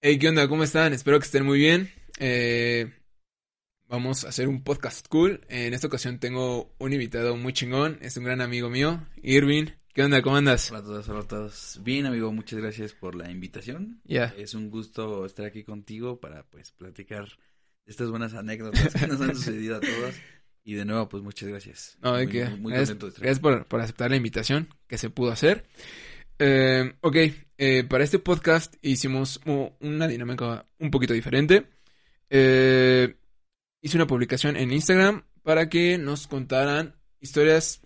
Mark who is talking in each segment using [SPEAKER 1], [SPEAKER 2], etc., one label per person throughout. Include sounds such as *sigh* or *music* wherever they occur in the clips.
[SPEAKER 1] Hey, ¿qué onda? ¿Cómo están? Espero que estén muy bien. Eh, vamos a hacer un podcast cool. En esta ocasión tengo un invitado muy chingón. Es un gran amigo mío, Irving. ¿Qué onda? ¿Cómo andas?
[SPEAKER 2] Hola a todos, hola a todos. Bien, amigo, muchas gracias por la invitación.
[SPEAKER 1] Ya.
[SPEAKER 2] Es un gusto estar aquí contigo para, pues, platicar estas buenas anécdotas que nos han *laughs* sucedido a todos. Y de nuevo, pues, muchas gracias.
[SPEAKER 1] No, de
[SPEAKER 2] Muy-
[SPEAKER 1] que-
[SPEAKER 2] muy- muy
[SPEAKER 1] gracias,
[SPEAKER 2] contento de estar
[SPEAKER 1] gracias por, por aceptar la invitación que se pudo hacer. Eh, ok, eh, para este podcast hicimos una dinámica un poquito diferente. Eh, hice una publicación en Instagram para que nos contaran historias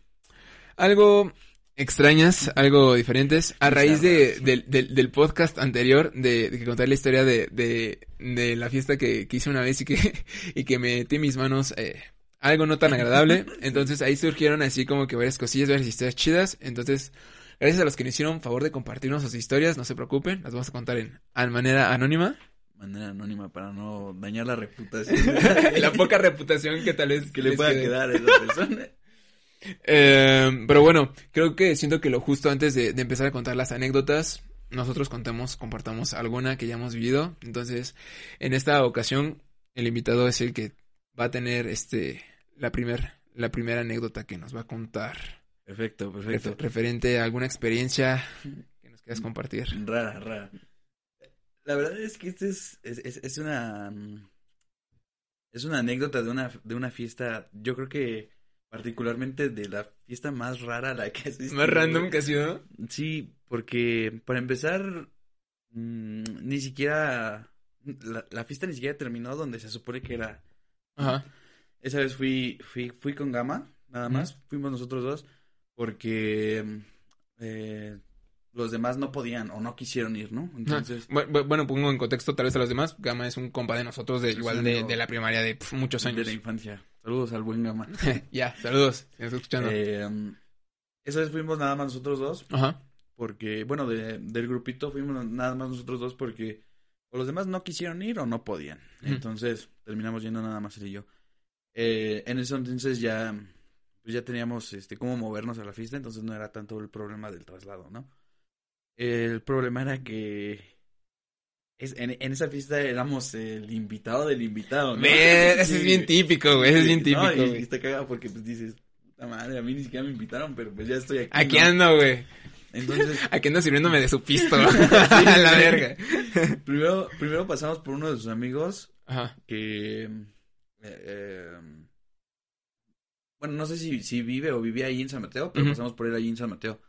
[SPEAKER 1] algo extrañas, algo diferentes, a raíz de, del, del- podcast anterior, de, de que contar la historia de, de, la fiesta que, que hice una vez y que, *laughs* y que metí mis manos eh, algo no tan agradable. *laughs* Entonces ahí surgieron así como que varias cosillas, varias historias chidas. Entonces, gracias a los que nos hicieron favor de compartirnos sus historias, no se preocupen, las vamos a contar en, manera anónima.
[SPEAKER 2] Manera anónima para no dañar la reputación *laughs*
[SPEAKER 1] la poca reputación que tal vez
[SPEAKER 2] que le pueda
[SPEAKER 1] quede.
[SPEAKER 2] quedar a esa persona. *laughs*
[SPEAKER 1] Eh, pero bueno, creo que siento que lo justo antes de, de empezar a contar las anécdotas, nosotros contemos, compartamos alguna que ya hemos vivido. Entonces, en esta ocasión, el invitado es el que va a tener este la primer, la primera anécdota que nos va a contar.
[SPEAKER 2] Perfecto, perfecto.
[SPEAKER 1] referente a alguna experiencia que nos quieras compartir.
[SPEAKER 2] Rara, rara. La verdad es que este es, es, es, es una mm, es una anécdota de una de una fiesta, yo creo que particularmente de la fiesta más rara a la que asistí.
[SPEAKER 1] Más random que ha sido.
[SPEAKER 2] Sí, porque para empezar mm, ni siquiera la, la fiesta ni siquiera terminó donde se supone que era.
[SPEAKER 1] Ajá.
[SPEAKER 2] Esa vez fui fui fui con Gama, nada más, fuimos nosotros dos porque mm, eh, los demás no podían o no quisieron ir, ¿no? Entonces,
[SPEAKER 1] Bu- bu- Bueno, pongo en contexto tal vez a los demás. Gama es un compa de nosotros, de igual de, de la primaria de muchos
[SPEAKER 2] de
[SPEAKER 1] años.
[SPEAKER 2] la infancia. Saludos al buen Gama. *laughs*
[SPEAKER 1] ya, saludos, estás escuchando.
[SPEAKER 2] Eh, mm, esa vez fuimos nada más nosotros dos
[SPEAKER 1] Ajá.
[SPEAKER 2] porque, bueno, de- del grupito fuimos nada más nosotros dos porque o los demás no quisieron ir o no podían. Entonces terminamos yendo nada más él y yo. Eh, en eso entonces ya, pues ya teníamos este cómo movernos a la fiesta, entonces no era tanto el problema del traslado, ¿no? El problema era que es, en, en esa fiesta éramos el invitado del invitado, ¿no? *laughs*
[SPEAKER 1] Ese es bien típico, güey. Ese es bien típico,
[SPEAKER 2] no, y- está cagado porque pues dices, puta madre, a mí ni siquiera me invitaron, pero pues ya estoy aquí.
[SPEAKER 1] Aquí
[SPEAKER 2] ¿no?
[SPEAKER 1] ando, güey.
[SPEAKER 2] Entonces, *laughs*
[SPEAKER 1] Aquí ando sirviéndome de su pisto. *laughs* A la verga.
[SPEAKER 2] primero, primero pasamos por uno de sus amigos
[SPEAKER 1] Ajá.
[SPEAKER 2] que... eh, eh, bueno, no sé si, si vive o vivía ahí en San Mateo, pero pasamos por él ahí en San Mateo.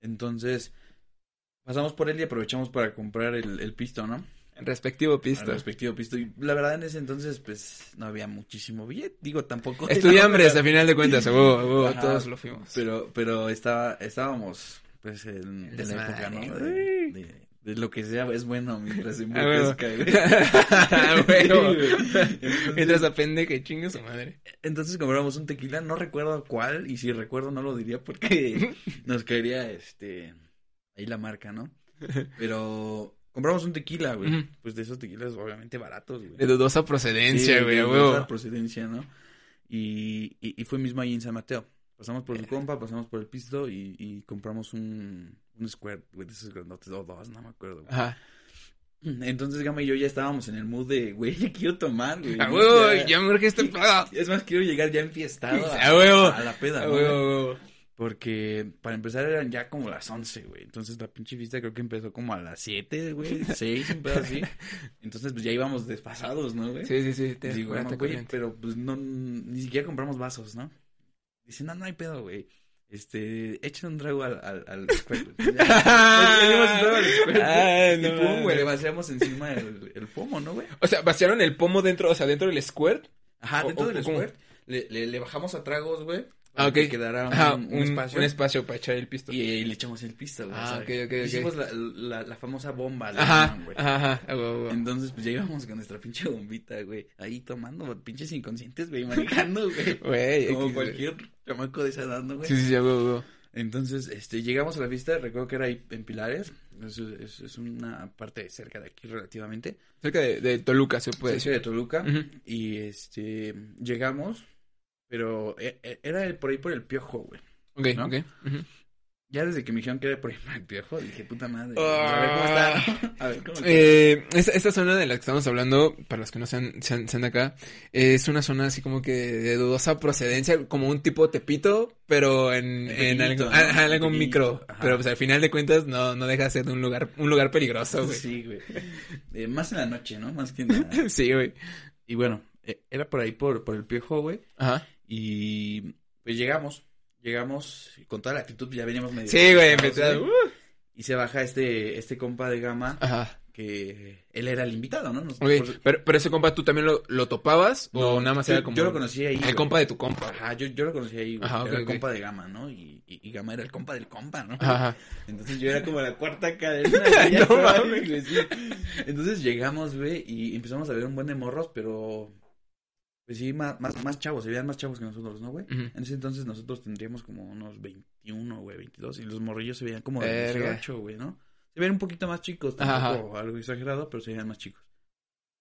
[SPEAKER 2] Entonces, pasamos por él y aprovechamos para comprar el, el pisto, ¿no?
[SPEAKER 1] El respectivo
[SPEAKER 2] El
[SPEAKER 1] pisto.
[SPEAKER 2] respectivo pisto. Y la verdad, en ese entonces, pues, no había muchísimo billete. Digo, tampoco...
[SPEAKER 1] Estudiambres, a final de cuentas,
[SPEAKER 2] Ajá.
[SPEAKER 1] todos lo fuimos.
[SPEAKER 2] Pero, pero estaba, estábamos, pues, en, en la época, ¿no?
[SPEAKER 1] güey.
[SPEAKER 2] De, de- de lo que sea es bueno mientras *laughs* se *laughs*
[SPEAKER 1] A huevo. *laughs*
[SPEAKER 2] crezca, güey.
[SPEAKER 1] Mientras aprende que chingue su madre.
[SPEAKER 2] Entonces compramos un tequila, no recuerdo cuál, y si recuerdo no lo diría porque nos caería, este, ahí la marca, ¿no? Pero compramos un tequila, güey. Pues de esos tequilas obviamente baratos, güey.
[SPEAKER 1] De dudosa procedencia,
[SPEAKER 2] Sí,
[SPEAKER 1] güey,
[SPEAKER 2] de dudosa procedencia, ¿no? Y, y, y fue mismo ahí en San Mateo. Pasamos por su compa, pasamos por el pisto y, y compramos un, un square, güey, de esos grandotes, o dos, no me acuerdo. güey.
[SPEAKER 1] Ajá.
[SPEAKER 2] Entonces Gama y yo ya estábamos en el mood de, güey, *laughs* ya quiero tomar, güey.
[SPEAKER 1] A huevo,
[SPEAKER 2] Ya-
[SPEAKER 1] ya me urge este *laughs* pedo.
[SPEAKER 2] Es más, quiero llegar ya enfiestado *laughs* a,
[SPEAKER 1] A huevo.
[SPEAKER 2] a la peda,
[SPEAKER 1] huevo.
[SPEAKER 2] Porque para empezar eran ya como las 11, güey. Entonces la pinche fiesta creo que empezó como a las 7, güey, 6, un pedo así. Entonces pues ya íbamos desfasados, ¿no, güey?
[SPEAKER 1] Sí, sí, sí, te
[SPEAKER 2] Digo,
[SPEAKER 1] te
[SPEAKER 2] güey, pero pues no, ni siquiera compramos vasos, ¿no? Dicen, no, no hay pedo, güey. Este, echen un trago al, al, al squirt. *laughs* Le- dimos un trago al squirt,
[SPEAKER 1] Ah, no
[SPEAKER 2] y pum, güey, le vaciamos encima el, el pomo, ¿no, güey?
[SPEAKER 1] O sea, vaciaron el pomo dentro, o sea, dentro del squirt.
[SPEAKER 2] Ajá, dentro
[SPEAKER 1] o-
[SPEAKER 2] del squirt, le, le, le bajamos a tragos, güey.
[SPEAKER 1] Ah,
[SPEAKER 2] para
[SPEAKER 1] ok.
[SPEAKER 2] Que quedara un,
[SPEAKER 1] Ajá,
[SPEAKER 2] un
[SPEAKER 1] un,
[SPEAKER 2] espacio.
[SPEAKER 1] un espacio para echar el pisto.
[SPEAKER 2] Y, y le echamos el pisto, güey.
[SPEAKER 1] Ah, ok, ok, ok.
[SPEAKER 2] Hicimos la, la, la famosa bomba, le
[SPEAKER 1] Ajá,
[SPEAKER 2] llaman, güey.
[SPEAKER 1] ajá, huevo.
[SPEAKER 2] Entonces, pues ya íbamos con nuestra pinche bombita, güey. Ahí tomando, pinches inconscientes, güey, *laughs* manejando, güey.
[SPEAKER 1] Güey,
[SPEAKER 2] Como
[SPEAKER 1] X, güey.
[SPEAKER 2] cualquier chamaco de esa edad, ¿no, güey?
[SPEAKER 1] Sí, sí, sí, a huevo, a huevo.
[SPEAKER 2] Entonces, este, llegamos a la fiesta, recuerdo que era ahí en Pilares. Es, es, es una parte cerca de aquí relativamente.
[SPEAKER 1] Cerca de, de Toluca, se puede
[SPEAKER 2] Cerca
[SPEAKER 1] decir.
[SPEAKER 2] de Toluca.
[SPEAKER 1] Ujú.
[SPEAKER 2] Y este, llegamos, pero e- e- era el, por ahí por el piojo, güey.
[SPEAKER 1] Ok,
[SPEAKER 2] ¿No?
[SPEAKER 1] ok.
[SPEAKER 2] Ya desde que me dijeron que era por el *laughs* viejo, dije, puta madre. a ver cómo está. A ver cómo está.
[SPEAKER 1] Eh, esta, esta zona de la que estamos hablando, para los que no sean, sean, sean de acá, es una zona así como que de dudosa procedencia, como un tipo tepito, pero en, algo,
[SPEAKER 2] ¿no?
[SPEAKER 1] ah, algo micro.
[SPEAKER 2] ajá.
[SPEAKER 1] Pero pues al final de cuentas no, no deja de ser un lugar, un lugar peligroso, güey.
[SPEAKER 2] Sí, güey. Eh, más en la noche, ¿no? Más que en la... *laughs*
[SPEAKER 1] Sí, güey.
[SPEAKER 2] Y bueno, eh, era por ahí, por, por el piojo, güey.
[SPEAKER 1] Ajá.
[SPEAKER 2] Y pues llegamos. Llegamos con toda la actitud, ya veníamos medio...
[SPEAKER 1] Sí, güey,
[SPEAKER 2] güey.
[SPEAKER 1] uh,
[SPEAKER 2] Y se baja este, este compa de gama,
[SPEAKER 1] Ajá.
[SPEAKER 2] que él era el invitado, ¿no? Nos- por-
[SPEAKER 1] pero, pero ese compa, ¿tú también lo, lo topabas? ¿O nada más
[SPEAKER 2] yo,
[SPEAKER 1] era como...
[SPEAKER 2] yo lo conocí ahí.
[SPEAKER 1] El
[SPEAKER 2] güey.
[SPEAKER 1] compa de tu compa.
[SPEAKER 2] Ajá, yo, yo lo conocí ahí, güey.
[SPEAKER 1] Ajá,
[SPEAKER 2] era el compa de Gama, ¿no? Y, y, y Gama era el compa del compa, ¿no?
[SPEAKER 1] Ajá.
[SPEAKER 2] Entonces yo era como la cuarta *laughs* cadena.
[SPEAKER 1] No mames.
[SPEAKER 2] Entonces llegamos, güey, y empezamos a ver un buen de morros, pero... Pues sí, más, más, más chavos, se veían más chavos que nosotros, ¿no, güey? En ese entonces nosotros tendríamos como unos 21, güey, 22, y los morrillos se veían como de
[SPEAKER 1] Verga.
[SPEAKER 2] 18, güey, ¿no? Se veían un poquito más chicos, tampoco algo exagerado, pero se veían más chicos.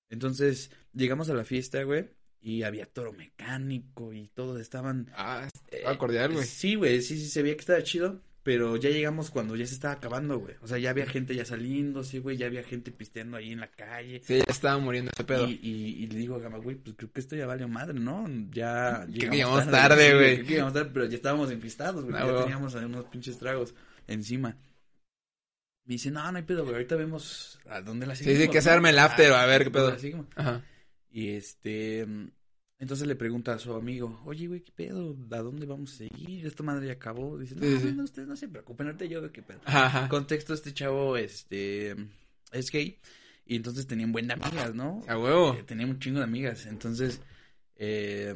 [SPEAKER 2] Entonces, llegamos a la fiesta, güey, y había toro mecánico y todos estaban...
[SPEAKER 1] Ah,
[SPEAKER 2] eh,
[SPEAKER 1] cordial, güey.
[SPEAKER 2] Sí, güey, sí, sí, se veía que estaba chido, pero ya llegamos cuando ya se estaba acabando, güey. O sea, ya había gente ya saliendo, sí, güey, ya había gente pisteando ahí en la calle.
[SPEAKER 1] Sí, ya estaba muriendo ese pedo.
[SPEAKER 2] Y, y, y le digo a Gama, güey, pues creo que esto ya valió madre, ¿no? Ya
[SPEAKER 1] Creo que llegamos tarde,
[SPEAKER 2] sí,
[SPEAKER 1] güey.
[SPEAKER 2] creo que llegamos tarde, pero ya estábamos enfistados, güey. Ya teníamos unos pinches tragos encima. Me dice, no, no hay pedo, güey, ahorita vemos a dónde la
[SPEAKER 1] Sí,
[SPEAKER 2] seguimos.
[SPEAKER 1] sí, que se arme el after, a ver qué
[SPEAKER 2] ¿dónde
[SPEAKER 1] pedo.
[SPEAKER 2] la?
[SPEAKER 1] Ajá.
[SPEAKER 2] Y este, entonces le pregunta a su amigo, oye, güey, ¿qué pedo? ¿A dónde vamos a seguir? Esta madre ya acabó. Dice, no,
[SPEAKER 1] Sí, sí.
[SPEAKER 2] no, ustedes no se preocupen, ahorita yo veo qué pedo.
[SPEAKER 1] Ajá.
[SPEAKER 2] Contexto, este chavo, este, es gay. Y entonces tenían buen de amigas, ¿no?
[SPEAKER 1] A huevo.
[SPEAKER 2] Eh, tenía un chingo de amigas. Entonces, eh,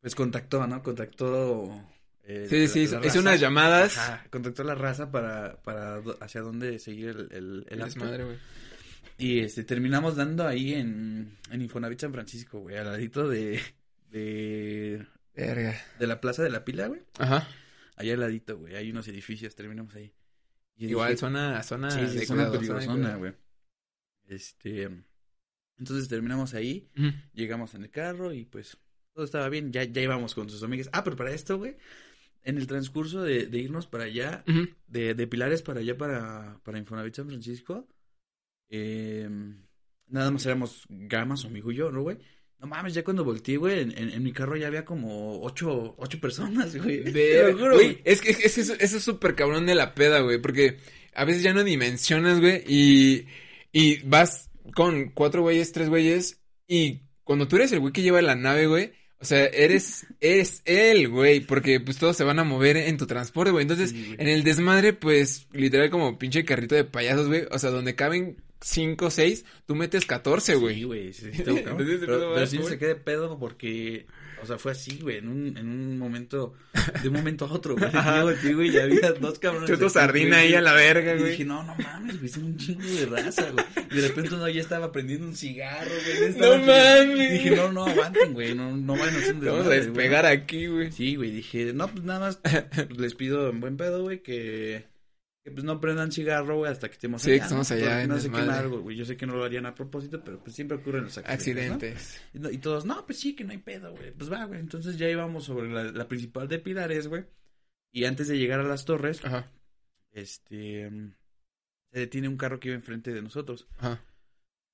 [SPEAKER 2] pues contactó, ¿no? Contactó. eh,
[SPEAKER 1] Sí, sí,
[SPEAKER 2] la-
[SPEAKER 1] hizo
[SPEAKER 2] raza.
[SPEAKER 1] unas llamadas.
[SPEAKER 2] Ajá, contactó a la raza para, para hacia dónde seguir el, el, el
[SPEAKER 1] El desmadre, güey.
[SPEAKER 2] Y este, terminamos dando ahí en, en Infonavit San Francisco, güey, al ladito de, de,
[SPEAKER 1] Verga.
[SPEAKER 2] de la Plaza de la Pila, güey.
[SPEAKER 1] Ajá.
[SPEAKER 2] Allá al ladito, güey, hay unos edificios, terminamos ahí. Y
[SPEAKER 1] Igual
[SPEAKER 2] dije,
[SPEAKER 1] zona, zona
[SPEAKER 2] Sí, sí,
[SPEAKER 1] de zona
[SPEAKER 2] peligrosona, güey. Este, entonces terminamos ahí, llegamos en el carro y pues todo estaba bien, ya, ya íbamos con sus amigas. Ah, pero para esto, güey, en el transcurso de, de irnos para allá, de, de Pilares para allá, para, para Infonavit San Francisco, eh, nada más éramos Gama, su amigo y yo, ¿no, güey? No mames, ya cuando volteé, güey, en, en, en mi carro ya había como ocho, ocho personas, *laughs* güey. Lo juro,
[SPEAKER 1] Güey, es que, es que eso, eso es súper cabrón de la peda, güey, porque a veces ya no dimensionas, güey, y, y vas con cuatro güeyes, tres güeyes, y cuando tú eres el güey que lleva la nave, güey, o sea, eres, *laughs* eres él, güey, porque pues todos se van a mover en tu transporte, güey, entonces,
[SPEAKER 2] Sí,
[SPEAKER 1] en el desmadre, pues, literal como pinche carrito de payasos, güey, o sea, donde caben cinco, seis, tú metes catorce,
[SPEAKER 2] Sí,
[SPEAKER 1] güey.
[SPEAKER 2] güey, sí, *laughs* sí, cabrón.
[SPEAKER 1] Entonces,
[SPEAKER 2] pero,
[SPEAKER 1] ¿cómo
[SPEAKER 2] pero
[SPEAKER 1] vas,
[SPEAKER 2] sí me
[SPEAKER 1] güey?
[SPEAKER 2] saqué de pedo porque, o sea, fue así, güey, en un, en un momento, de un momento a otro, güey. *laughs* Güey, y había dos cabrones.
[SPEAKER 1] Chuto sardina
[SPEAKER 2] güey,
[SPEAKER 1] ahí a la verga,
[SPEAKER 2] Y
[SPEAKER 1] güey.
[SPEAKER 2] dije, no, no mames, güey, son un chingo de raza, güey. Y de repente uno ya estaba prendiendo un cigarro, güey.
[SPEAKER 1] No mames.
[SPEAKER 2] Dije, no, no, aguanten, güey, no, no van a hacer un
[SPEAKER 1] Vamos a
[SPEAKER 2] güey.
[SPEAKER 1] despegar aquí, güey.
[SPEAKER 2] Sí, güey, dije, no, pues nada más les pido en buen pedo, güey, que, que pues no prendan cigarro, güey, hasta que estemos
[SPEAKER 1] Sí,
[SPEAKER 2] allá.
[SPEAKER 1] que estemos
[SPEAKER 2] ¿no?
[SPEAKER 1] allá en
[SPEAKER 2] no algo, güey. Yo sé que no lo harían a propósito, pero pues siempre ocurren los accidentes.
[SPEAKER 1] Accidentes.
[SPEAKER 2] Y, no- y todos, no, pues sí, que no hay pedo, güey. Pues va, güey. Entonces ya íbamos sobre la, la principal de Pilares, güey. Y antes de llegar a las torres,
[SPEAKER 1] Ajá,
[SPEAKER 2] este, se detiene un carro que iba enfrente de nosotros.
[SPEAKER 1] ajá.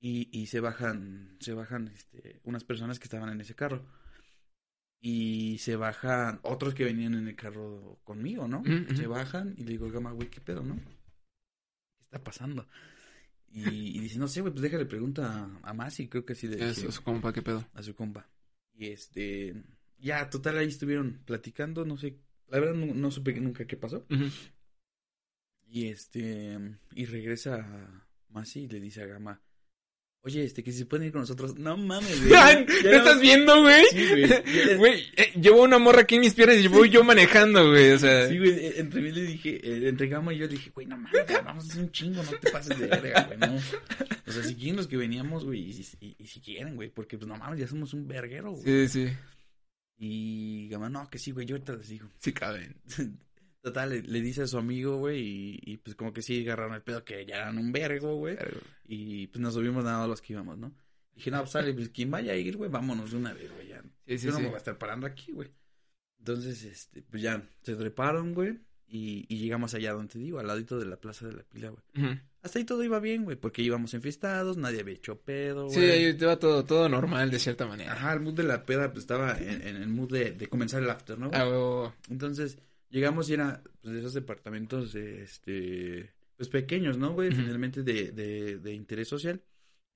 [SPEAKER 2] Y, y se bajan, se bajan, este, unas personas que estaban en ese carro. Y se bajan otros que venían en el carro conmigo, ¿no?
[SPEAKER 1] Ujú.
[SPEAKER 2] Se bajan y le digo, Gama, güey, ¿qué pedo, no? ¿Qué está pasando? Y, y dice, no sé, güey, pues déjale pregunta a, a Masi, creo que sí le
[SPEAKER 1] Eso
[SPEAKER 2] dije
[SPEAKER 1] es compa, qué pedo.
[SPEAKER 2] a su compa. Y este, ya, total, ahí estuvieron platicando, no sé, la verdad no, no supe nunca qué pasó. Y este, y regresa Masi y le dice a Gama, oye, este, que si se pueden ir con nosotros. No mames, güey. Ya
[SPEAKER 1] ¿No estás viendo, güey?
[SPEAKER 2] Sí, *laughs* güey.
[SPEAKER 1] Eh, llevo una morra aquí en mis piernas y voy yo manejando, güey, o sea.
[SPEAKER 2] Sí, güey, eh, entre mí le dije, eh, entre Gama y yo le dije, güey, no mames, vamos a hacer un chingo, no te pases de verga, güey, no. O sea, si quieren los que veníamos, güey, y, si- y- y si quieren, güey, porque pues no mames, ya somos un verguero, güey.
[SPEAKER 1] Sí, sí,
[SPEAKER 2] Y Gama, no, que sí, güey, yo ahorita les digo.
[SPEAKER 1] sí caben. *laughs*
[SPEAKER 2] Total, le, le dice a su amigo, güey, y, y, pues como que sí agarraron el pedo que ya eran un vergo, güey. Y pues nos subimos nada más los que íbamos, ¿no? Dije, no, pues sale, pues quien vaya a ir, güey, vámonos de una vez, güey, ya.
[SPEAKER 1] Sí, sí,
[SPEAKER 2] Yo no
[SPEAKER 1] sí.
[SPEAKER 2] me voy a estar parando aquí, güey. Entonces, este, pues ya, se treparon, güey. y, y llegamos allá donde te digo, al ladito de la Plaza de la Pila, güey. Hasta ahí todo iba bien, güey, porque íbamos enfiestados, nadie había hecho pedo, güey.
[SPEAKER 1] Sí, ahí va todo, todo normal de cierta manera.
[SPEAKER 2] Ajá, el mood de la peda, pues estaba en, en el mood de, de comenzar el after, ¿no? güey?
[SPEAKER 1] Ah, huevo.
[SPEAKER 2] Entonces, llegamos y era, pues, de esos departamentos, de, este, pues, pequeños, ¿no, güey? Finalmente de, de, de interés social,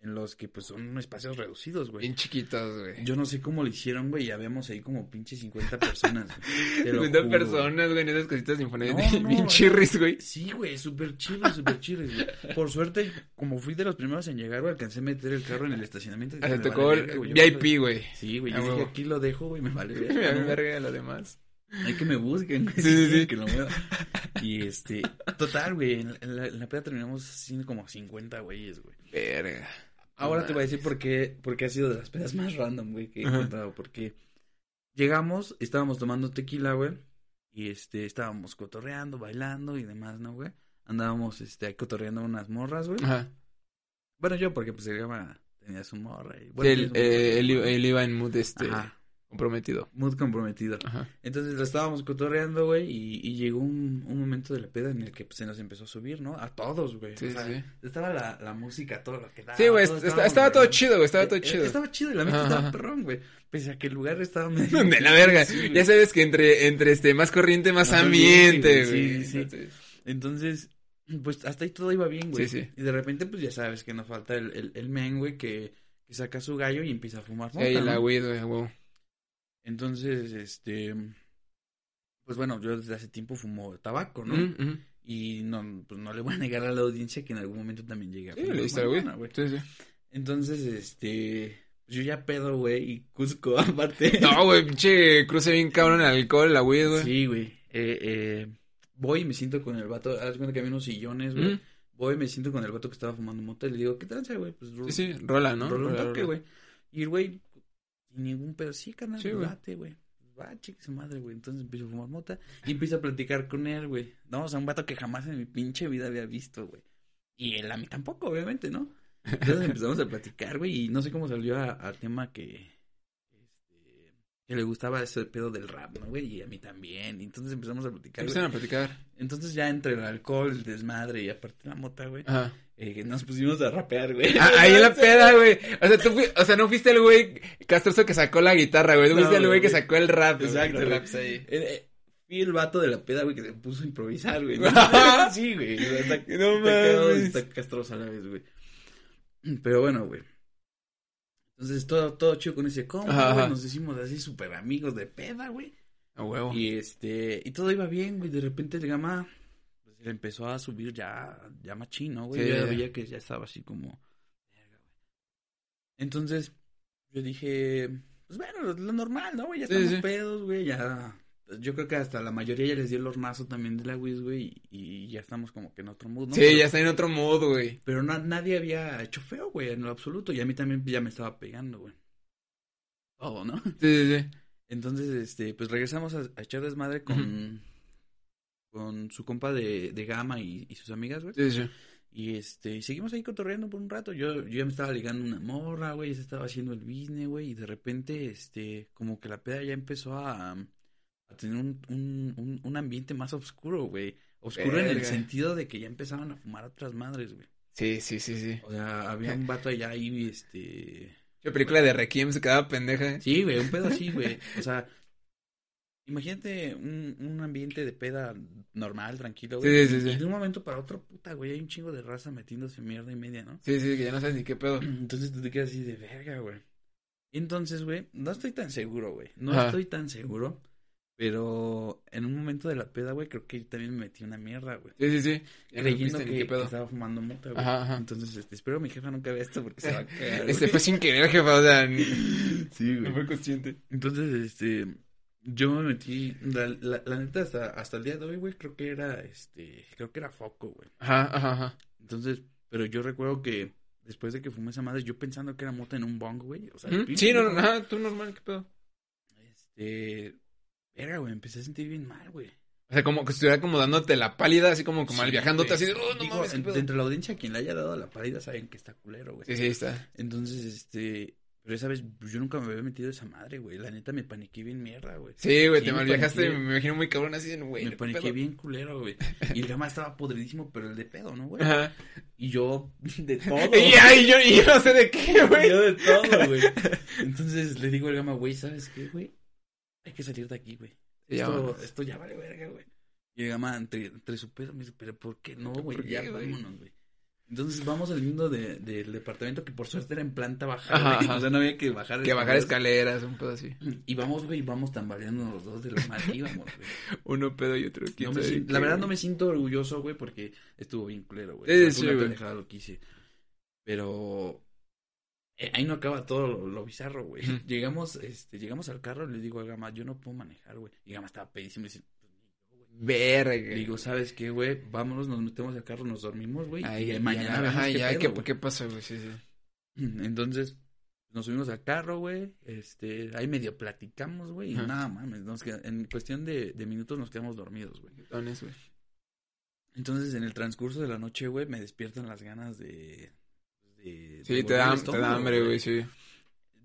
[SPEAKER 2] en los que, pues, son espacios reducidos, güey.
[SPEAKER 1] Bien chiquitos, güey.
[SPEAKER 2] Yo no sé cómo lo hicieron, güey, ya vemos ahí como pinche 50 personas. güey. *laughs* Te lo
[SPEAKER 1] 50
[SPEAKER 2] juro.
[SPEAKER 1] personas, güey, en esas cositas
[SPEAKER 2] No, *laughs*
[SPEAKER 1] sinfónicas.
[SPEAKER 2] no,
[SPEAKER 1] bien chirris, güey.
[SPEAKER 2] Sí, güey, súper chido, súper chido, güey. Por suerte, como fui de los primeros en llegar, güey, alcancé a meter el carro en el estacionamiento. "Me
[SPEAKER 1] tocó
[SPEAKER 2] vale
[SPEAKER 1] el
[SPEAKER 2] verga, güey,
[SPEAKER 1] VIP, güey.
[SPEAKER 2] Sí, güey,
[SPEAKER 1] Ah,
[SPEAKER 2] yo dije, aquí lo dejo, güey, me vale *laughs*
[SPEAKER 1] Me lo demás.
[SPEAKER 2] Hay que me busquen, güey.
[SPEAKER 1] Sí, sí, sí.
[SPEAKER 2] Que lo mueva. Y *laughs* este, total, güey, en, la, en la peda terminamos siendo como 50 güeyes, güey.
[SPEAKER 1] Verga.
[SPEAKER 2] Ahora te voy a decir por qué, por qué ha sido de las pedas más random, güey, que he
[SPEAKER 1] Ajá.
[SPEAKER 2] encontrado. Porque llegamos, estábamos tomando tequila, güey, y este, estábamos cotorreando, bailando y demás, ¿no, güey? Andábamos, este, ahí cotorreando unas morras, güey.
[SPEAKER 1] Ajá.
[SPEAKER 2] Bueno, yo, porque pues el gama tenía su morra. Y,
[SPEAKER 1] Sí,
[SPEAKER 2] bueno,
[SPEAKER 1] él,
[SPEAKER 2] su
[SPEAKER 1] eh, él,
[SPEAKER 2] morra.
[SPEAKER 1] iba- él iba en mood este
[SPEAKER 2] Ajá,
[SPEAKER 1] comprometido.
[SPEAKER 2] muy comprometido.
[SPEAKER 1] Ajá.
[SPEAKER 2] Entonces lo estábamos cotorreando, güey, y, y llegó un, un momento de la peda en el que pues, se nos empezó a subir, ¿no? A todos, güey.
[SPEAKER 1] Sí,
[SPEAKER 2] O sea,
[SPEAKER 1] sí.
[SPEAKER 2] Estaba la, la música, todo lo que daba.
[SPEAKER 1] Sí, güey, estaba todo chido, güey, estaba
[SPEAKER 2] Eh,
[SPEAKER 1] todo
[SPEAKER 2] eh,
[SPEAKER 1] chido.
[SPEAKER 2] Estaba chido y la mente estaba perrón, güey. Pese a que el lugar estaba medio... *laughs*
[SPEAKER 1] De la verga.
[SPEAKER 2] Sí,
[SPEAKER 1] ya sabes que entre, entre este más corriente, más
[SPEAKER 2] Más
[SPEAKER 1] ambiente, güey.
[SPEAKER 2] sí, sí.
[SPEAKER 1] Entonces,
[SPEAKER 2] Entonces, pues hasta ahí todo iba bien, güey.
[SPEAKER 1] Sí, sí.
[SPEAKER 2] Y de repente, pues ya sabes que nos falta el, el, el men, güey, que, que saca su gallo y empieza a fumar
[SPEAKER 1] la weed, güey, huevo.
[SPEAKER 2] Entonces, este... Pues bueno, yo desde hace tiempo fumo tabaco, ¿no?
[SPEAKER 1] Mm, mm.
[SPEAKER 2] Y no, pues no le voy a negar a la audiencia que en algún momento también llegué a
[SPEAKER 1] Sí,
[SPEAKER 2] fumar
[SPEAKER 1] le diste al güey. Sí, sí.
[SPEAKER 2] Entonces, este... Yo ya pedo, güey, y Cusco, *laughs* aparte.
[SPEAKER 1] No, güey, pinche cruce bien cabrón el alcohol, la weed, güey.
[SPEAKER 2] Sí, güey. Eh, eh, voy y me siento con el vato. Haz cuenta que había unos sillones, güey.
[SPEAKER 1] Mm.
[SPEAKER 2] Voy y me siento con el vato que estaba fumando mota y le digo, ¿qué tranza, güey? Pues
[SPEAKER 1] Sí, sí, rola, ¿no?
[SPEAKER 2] rola un
[SPEAKER 1] Rola,
[SPEAKER 2] toque,
[SPEAKER 1] rola.
[SPEAKER 2] güey. Y el güey, ningún pedo, sí, carnal,
[SPEAKER 1] Sí, güey.
[SPEAKER 2] date, güey. Va, chique su madre, güey. Entonces empiezo a fumar mota y empiezo a platicar con él, güey. No, o sea, un vato que jamás en mi pinche vida había visto, güey. Y él a mí tampoco, obviamente, ¿no? Entonces *laughs* empezamos a platicar, güey, y no sé cómo salió a- al tema que, que le gustaba ese pedo del rap, ¿no, güey? Y a mí también. Y entonces empezamos a platicar.
[SPEAKER 1] Empezaron a platicar.
[SPEAKER 2] Entonces ya entre el alcohol, el desmadre y aparte la mota, güey,
[SPEAKER 1] Ajá.
[SPEAKER 2] eh, nos pusimos a rapear, güey.
[SPEAKER 1] Ah, ahí en la *laughs* peda, güey. O sea, tú fui- o sea, no fuiste el güey castroso que sacó la guitarra, güey. Tú
[SPEAKER 2] No,
[SPEAKER 1] fuiste el güey que sacó el rap. güey.
[SPEAKER 2] Exacto,
[SPEAKER 1] raps ahí.
[SPEAKER 2] Eh, eh, Fui el vato de la peda, güey, que se puso a improvisar, güey. *laughs* sí, güey. Está, está
[SPEAKER 1] No
[SPEAKER 2] y
[SPEAKER 1] mames.
[SPEAKER 2] está castroso a la vez, güey. Pero bueno, güey. Entonces todo, todo chido con ese
[SPEAKER 1] Ajá,
[SPEAKER 2] güey.
[SPEAKER 1] ajá.
[SPEAKER 2] Nos hicimos así súper amigos de peda, güey.
[SPEAKER 1] A huevo.
[SPEAKER 2] Y este, y todo iba bien, güey. De repente el gama pues, le empezó a subir ya, ya machín, ¿no, güey?
[SPEAKER 1] Sí.
[SPEAKER 2] Yo ya veía que ya estaba así como. Entonces, yo dije, pues bueno, lo, lo normal, ¿no, güey? Ya
[SPEAKER 1] Sí,
[SPEAKER 2] estamos
[SPEAKER 1] sí.
[SPEAKER 2] pedos, güey, ya. Yo creo que hasta la mayoría ya les dio el hornazo también de la Wiz, güey, y, ya estamos como que en otro mood, ¿no?
[SPEAKER 1] Sí,
[SPEAKER 2] Pero-
[SPEAKER 1] ya está en otro modo, güey.
[SPEAKER 2] Pero na- nadie había hecho feo, güey, en lo absoluto, y a mí también ya me estaba pegando, güey. Todo, ¿no?
[SPEAKER 1] Sí, sí, sí.
[SPEAKER 2] Entonces, este, pues regresamos a, a echar desmadre con, con su compa de, de Gama y, y sus amigas, güey.
[SPEAKER 1] Sí, sí.
[SPEAKER 2] Y este, seguimos ahí cotorreando por un rato. Yo, yo ya me estaba ligando una morra, güey, se estaba haciendo el business, güey, y de repente, este, como que la peda ya empezó a, a tener un, un, un, un ambiente más oscuro, güey. Oscuro en el sentido de que ya empezaban a fumar otras madres, güey.
[SPEAKER 1] Sí, sí, sí, sí.
[SPEAKER 2] O sea, había un vato allá ahí, este,
[SPEAKER 1] Qué película de Requiem se quedaba pendeja.
[SPEAKER 2] Sí, güey, un pedo así, güey. O sea, imagínate un, un ambiente de peda normal, tranquilo, güey.
[SPEAKER 1] Sí, sí, sí.
[SPEAKER 2] Y de un momento para otro, puta, güey, hay un chingo de raza metiéndose mierda y media, ¿no?
[SPEAKER 1] Sí, sí, que ya no sabes ni qué pedo. *clears throat*
[SPEAKER 2] Entonces tú te quedas así de verga, güey. Entonces, güey, no estoy tan seguro, güey. No
[SPEAKER 1] Ajá.
[SPEAKER 2] estoy tan seguro. Pero en un momento de la peda, güey, creo que también me metí una mierda, güey.
[SPEAKER 1] Sí, sí, sí. No
[SPEAKER 2] Creyendo que, estaba fumando mota, güey.
[SPEAKER 1] Ajá, ajá.
[SPEAKER 2] Entonces, este, espero mi jefa nunca vea esto porque se va a *laughs* cagar.
[SPEAKER 1] Este fue sin querer, jefa, o sea, ni-
[SPEAKER 2] Sí,
[SPEAKER 1] no
[SPEAKER 2] güey.
[SPEAKER 1] fue consciente.
[SPEAKER 2] Entonces, este, yo me metí, la, la, la neta, hasta, hasta el día de hoy, güey, creo que era, este, creo que era foco, güey.
[SPEAKER 1] Ajá, ajá, ajá.
[SPEAKER 2] Entonces, pero yo recuerdo que después de que fumé esa madre, yo pensando que era mota en un bong, güey, o sea,
[SPEAKER 1] ¿Mm? Sí, no, ajá, tú normal, qué pedo.
[SPEAKER 2] Este, verga, güey, empecé a sentir bien mal, güey.
[SPEAKER 1] O sea, como que estuviera como dándote la pálida, así como, como
[SPEAKER 2] Sí,
[SPEAKER 1] al viajándote,
[SPEAKER 2] güey.
[SPEAKER 1] así de, oh, no
[SPEAKER 2] Digo,
[SPEAKER 1] mames,
[SPEAKER 2] en-
[SPEAKER 1] pedo.
[SPEAKER 2] de la audiencia, quien le haya dado la pálida saben que está culero, güey.
[SPEAKER 1] Sí, sí, está.
[SPEAKER 2] Entonces, este, Pero esa vez pues, yo nunca me había metido esa madre, güey. La neta me paniqué bien mierda, güey.
[SPEAKER 1] Sí, güey,
[SPEAKER 2] Sí,
[SPEAKER 1] te mal viajaste, me imagino muy cabrón así, güey.
[SPEAKER 2] me
[SPEAKER 1] ¿qué
[SPEAKER 2] paniqué
[SPEAKER 1] pedo?
[SPEAKER 2] bien culero, güey. Y el gama estaba podridísimo, pero el de pedo, ¿no, güey?
[SPEAKER 1] Ajá.
[SPEAKER 2] Y yo *laughs* de todo. *laughs*
[SPEAKER 1] Y, ay, yo, y yo no sé de qué, *laughs* güey.
[SPEAKER 2] Yo de todo, güey. Entonces le digo al gama, güey, ¿sabes qué, güey? Hay que salir de aquí, güey. Esto, esto ya vale verga, güey. Y el gama, entre, entre su pedo, me dice, pero ¿por qué no, güey?
[SPEAKER 1] ¿Por
[SPEAKER 2] Ya
[SPEAKER 1] qué,
[SPEAKER 2] vámonos, güey. Entonces vamos saliendo de, del departamento que por suerte era en planta baja,
[SPEAKER 1] Ajá.
[SPEAKER 2] O sea, no había que bajar
[SPEAKER 1] Que bajar
[SPEAKER 2] escaleras.
[SPEAKER 1] un pedo así.
[SPEAKER 2] Y vamos, güey, y vamos tambaleando los dos de lo mal que íbamos, güey. *laughs*
[SPEAKER 1] Uno pedo y otro
[SPEAKER 2] No me siento- la verdad no me siento orgulloso, güey, porque estuvo bien culero, güey.
[SPEAKER 1] Sí, sí,
[SPEAKER 2] una
[SPEAKER 1] güey.
[SPEAKER 2] pendejada lo que hice. Pero ahí no acaba todo lo, lo bizarro, güey. Llegamos, este, llegamos al carro y le digo a Gama, yo no puedo manejar, güey. Y Gama estaba pedísimo y dice.
[SPEAKER 1] Verga.
[SPEAKER 2] Digo, ¿sabes qué, güey? Vámonos, nos metemos al carro, nos dormimos, güey. Y
[SPEAKER 1] ya,
[SPEAKER 2] mañana
[SPEAKER 1] ya, ajá,
[SPEAKER 2] qué
[SPEAKER 1] ya,
[SPEAKER 2] pedo,
[SPEAKER 1] ¿qué. ¿qué pasa, güey? Sí, sí. *clears throat*
[SPEAKER 2] Entonces, nos subimos al carro, güey. Este, ahí medio platicamos, güey. Y nada, mames. Nos queda- en cuestión de, de minutos nos quedamos dormidos, güey. Entonces, en el transcurso de la noche, güey, me despiertan las ganas de...
[SPEAKER 1] Sí, te da, te da hambre, güey, sí.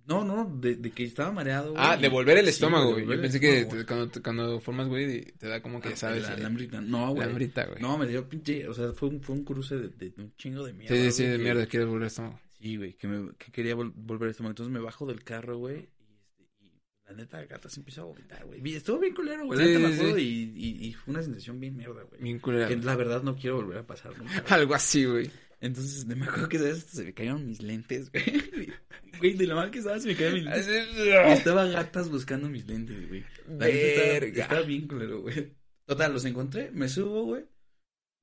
[SPEAKER 2] No, no, de, de que estaba mareado, güey.
[SPEAKER 1] Ah,
[SPEAKER 2] y-
[SPEAKER 1] devolver el estómago, güey. Yo
[SPEAKER 2] el
[SPEAKER 1] pensé que te- cuando, te- cuando formas, güey, te da como que,
[SPEAKER 2] güey.
[SPEAKER 1] ¿sabes?
[SPEAKER 2] La, la hambrita. No, güey.
[SPEAKER 1] la hambrita, güey.
[SPEAKER 2] No, me dio pinche... O sea, fue un, fue un cruce de, de un chingo de mierda,
[SPEAKER 1] Sí, sí, de
[SPEAKER 2] que-
[SPEAKER 1] mierda, quieres volver al estómago.
[SPEAKER 2] Sí, güey, que, me, que quería vol- volver al estómago. Entonces me bajo del carro, güey. Y, y la neta, la gata se empezó a vomitar, güey. Estuvo bien culero, güey.
[SPEAKER 1] Sí, sí, sí.
[SPEAKER 2] y, y, y fue una sensación bien mierda, güey.
[SPEAKER 1] Bien culera.
[SPEAKER 2] Que la verdad no quiero volver a pasar nunca. *laughs*
[SPEAKER 1] Algo así, güey.
[SPEAKER 2] Entonces me acuerdo que ¿sabes? se me cayeron mis lentes, güey. *laughs* Güey, de la mal que estaba se me cayeron mis lentes. Y
[SPEAKER 1] Así-
[SPEAKER 2] estaba gatas buscando mis lentes, güey. La estaba,
[SPEAKER 1] Verga.
[SPEAKER 2] estaba bien culero, güey. Total, los encontré, me subo, güey.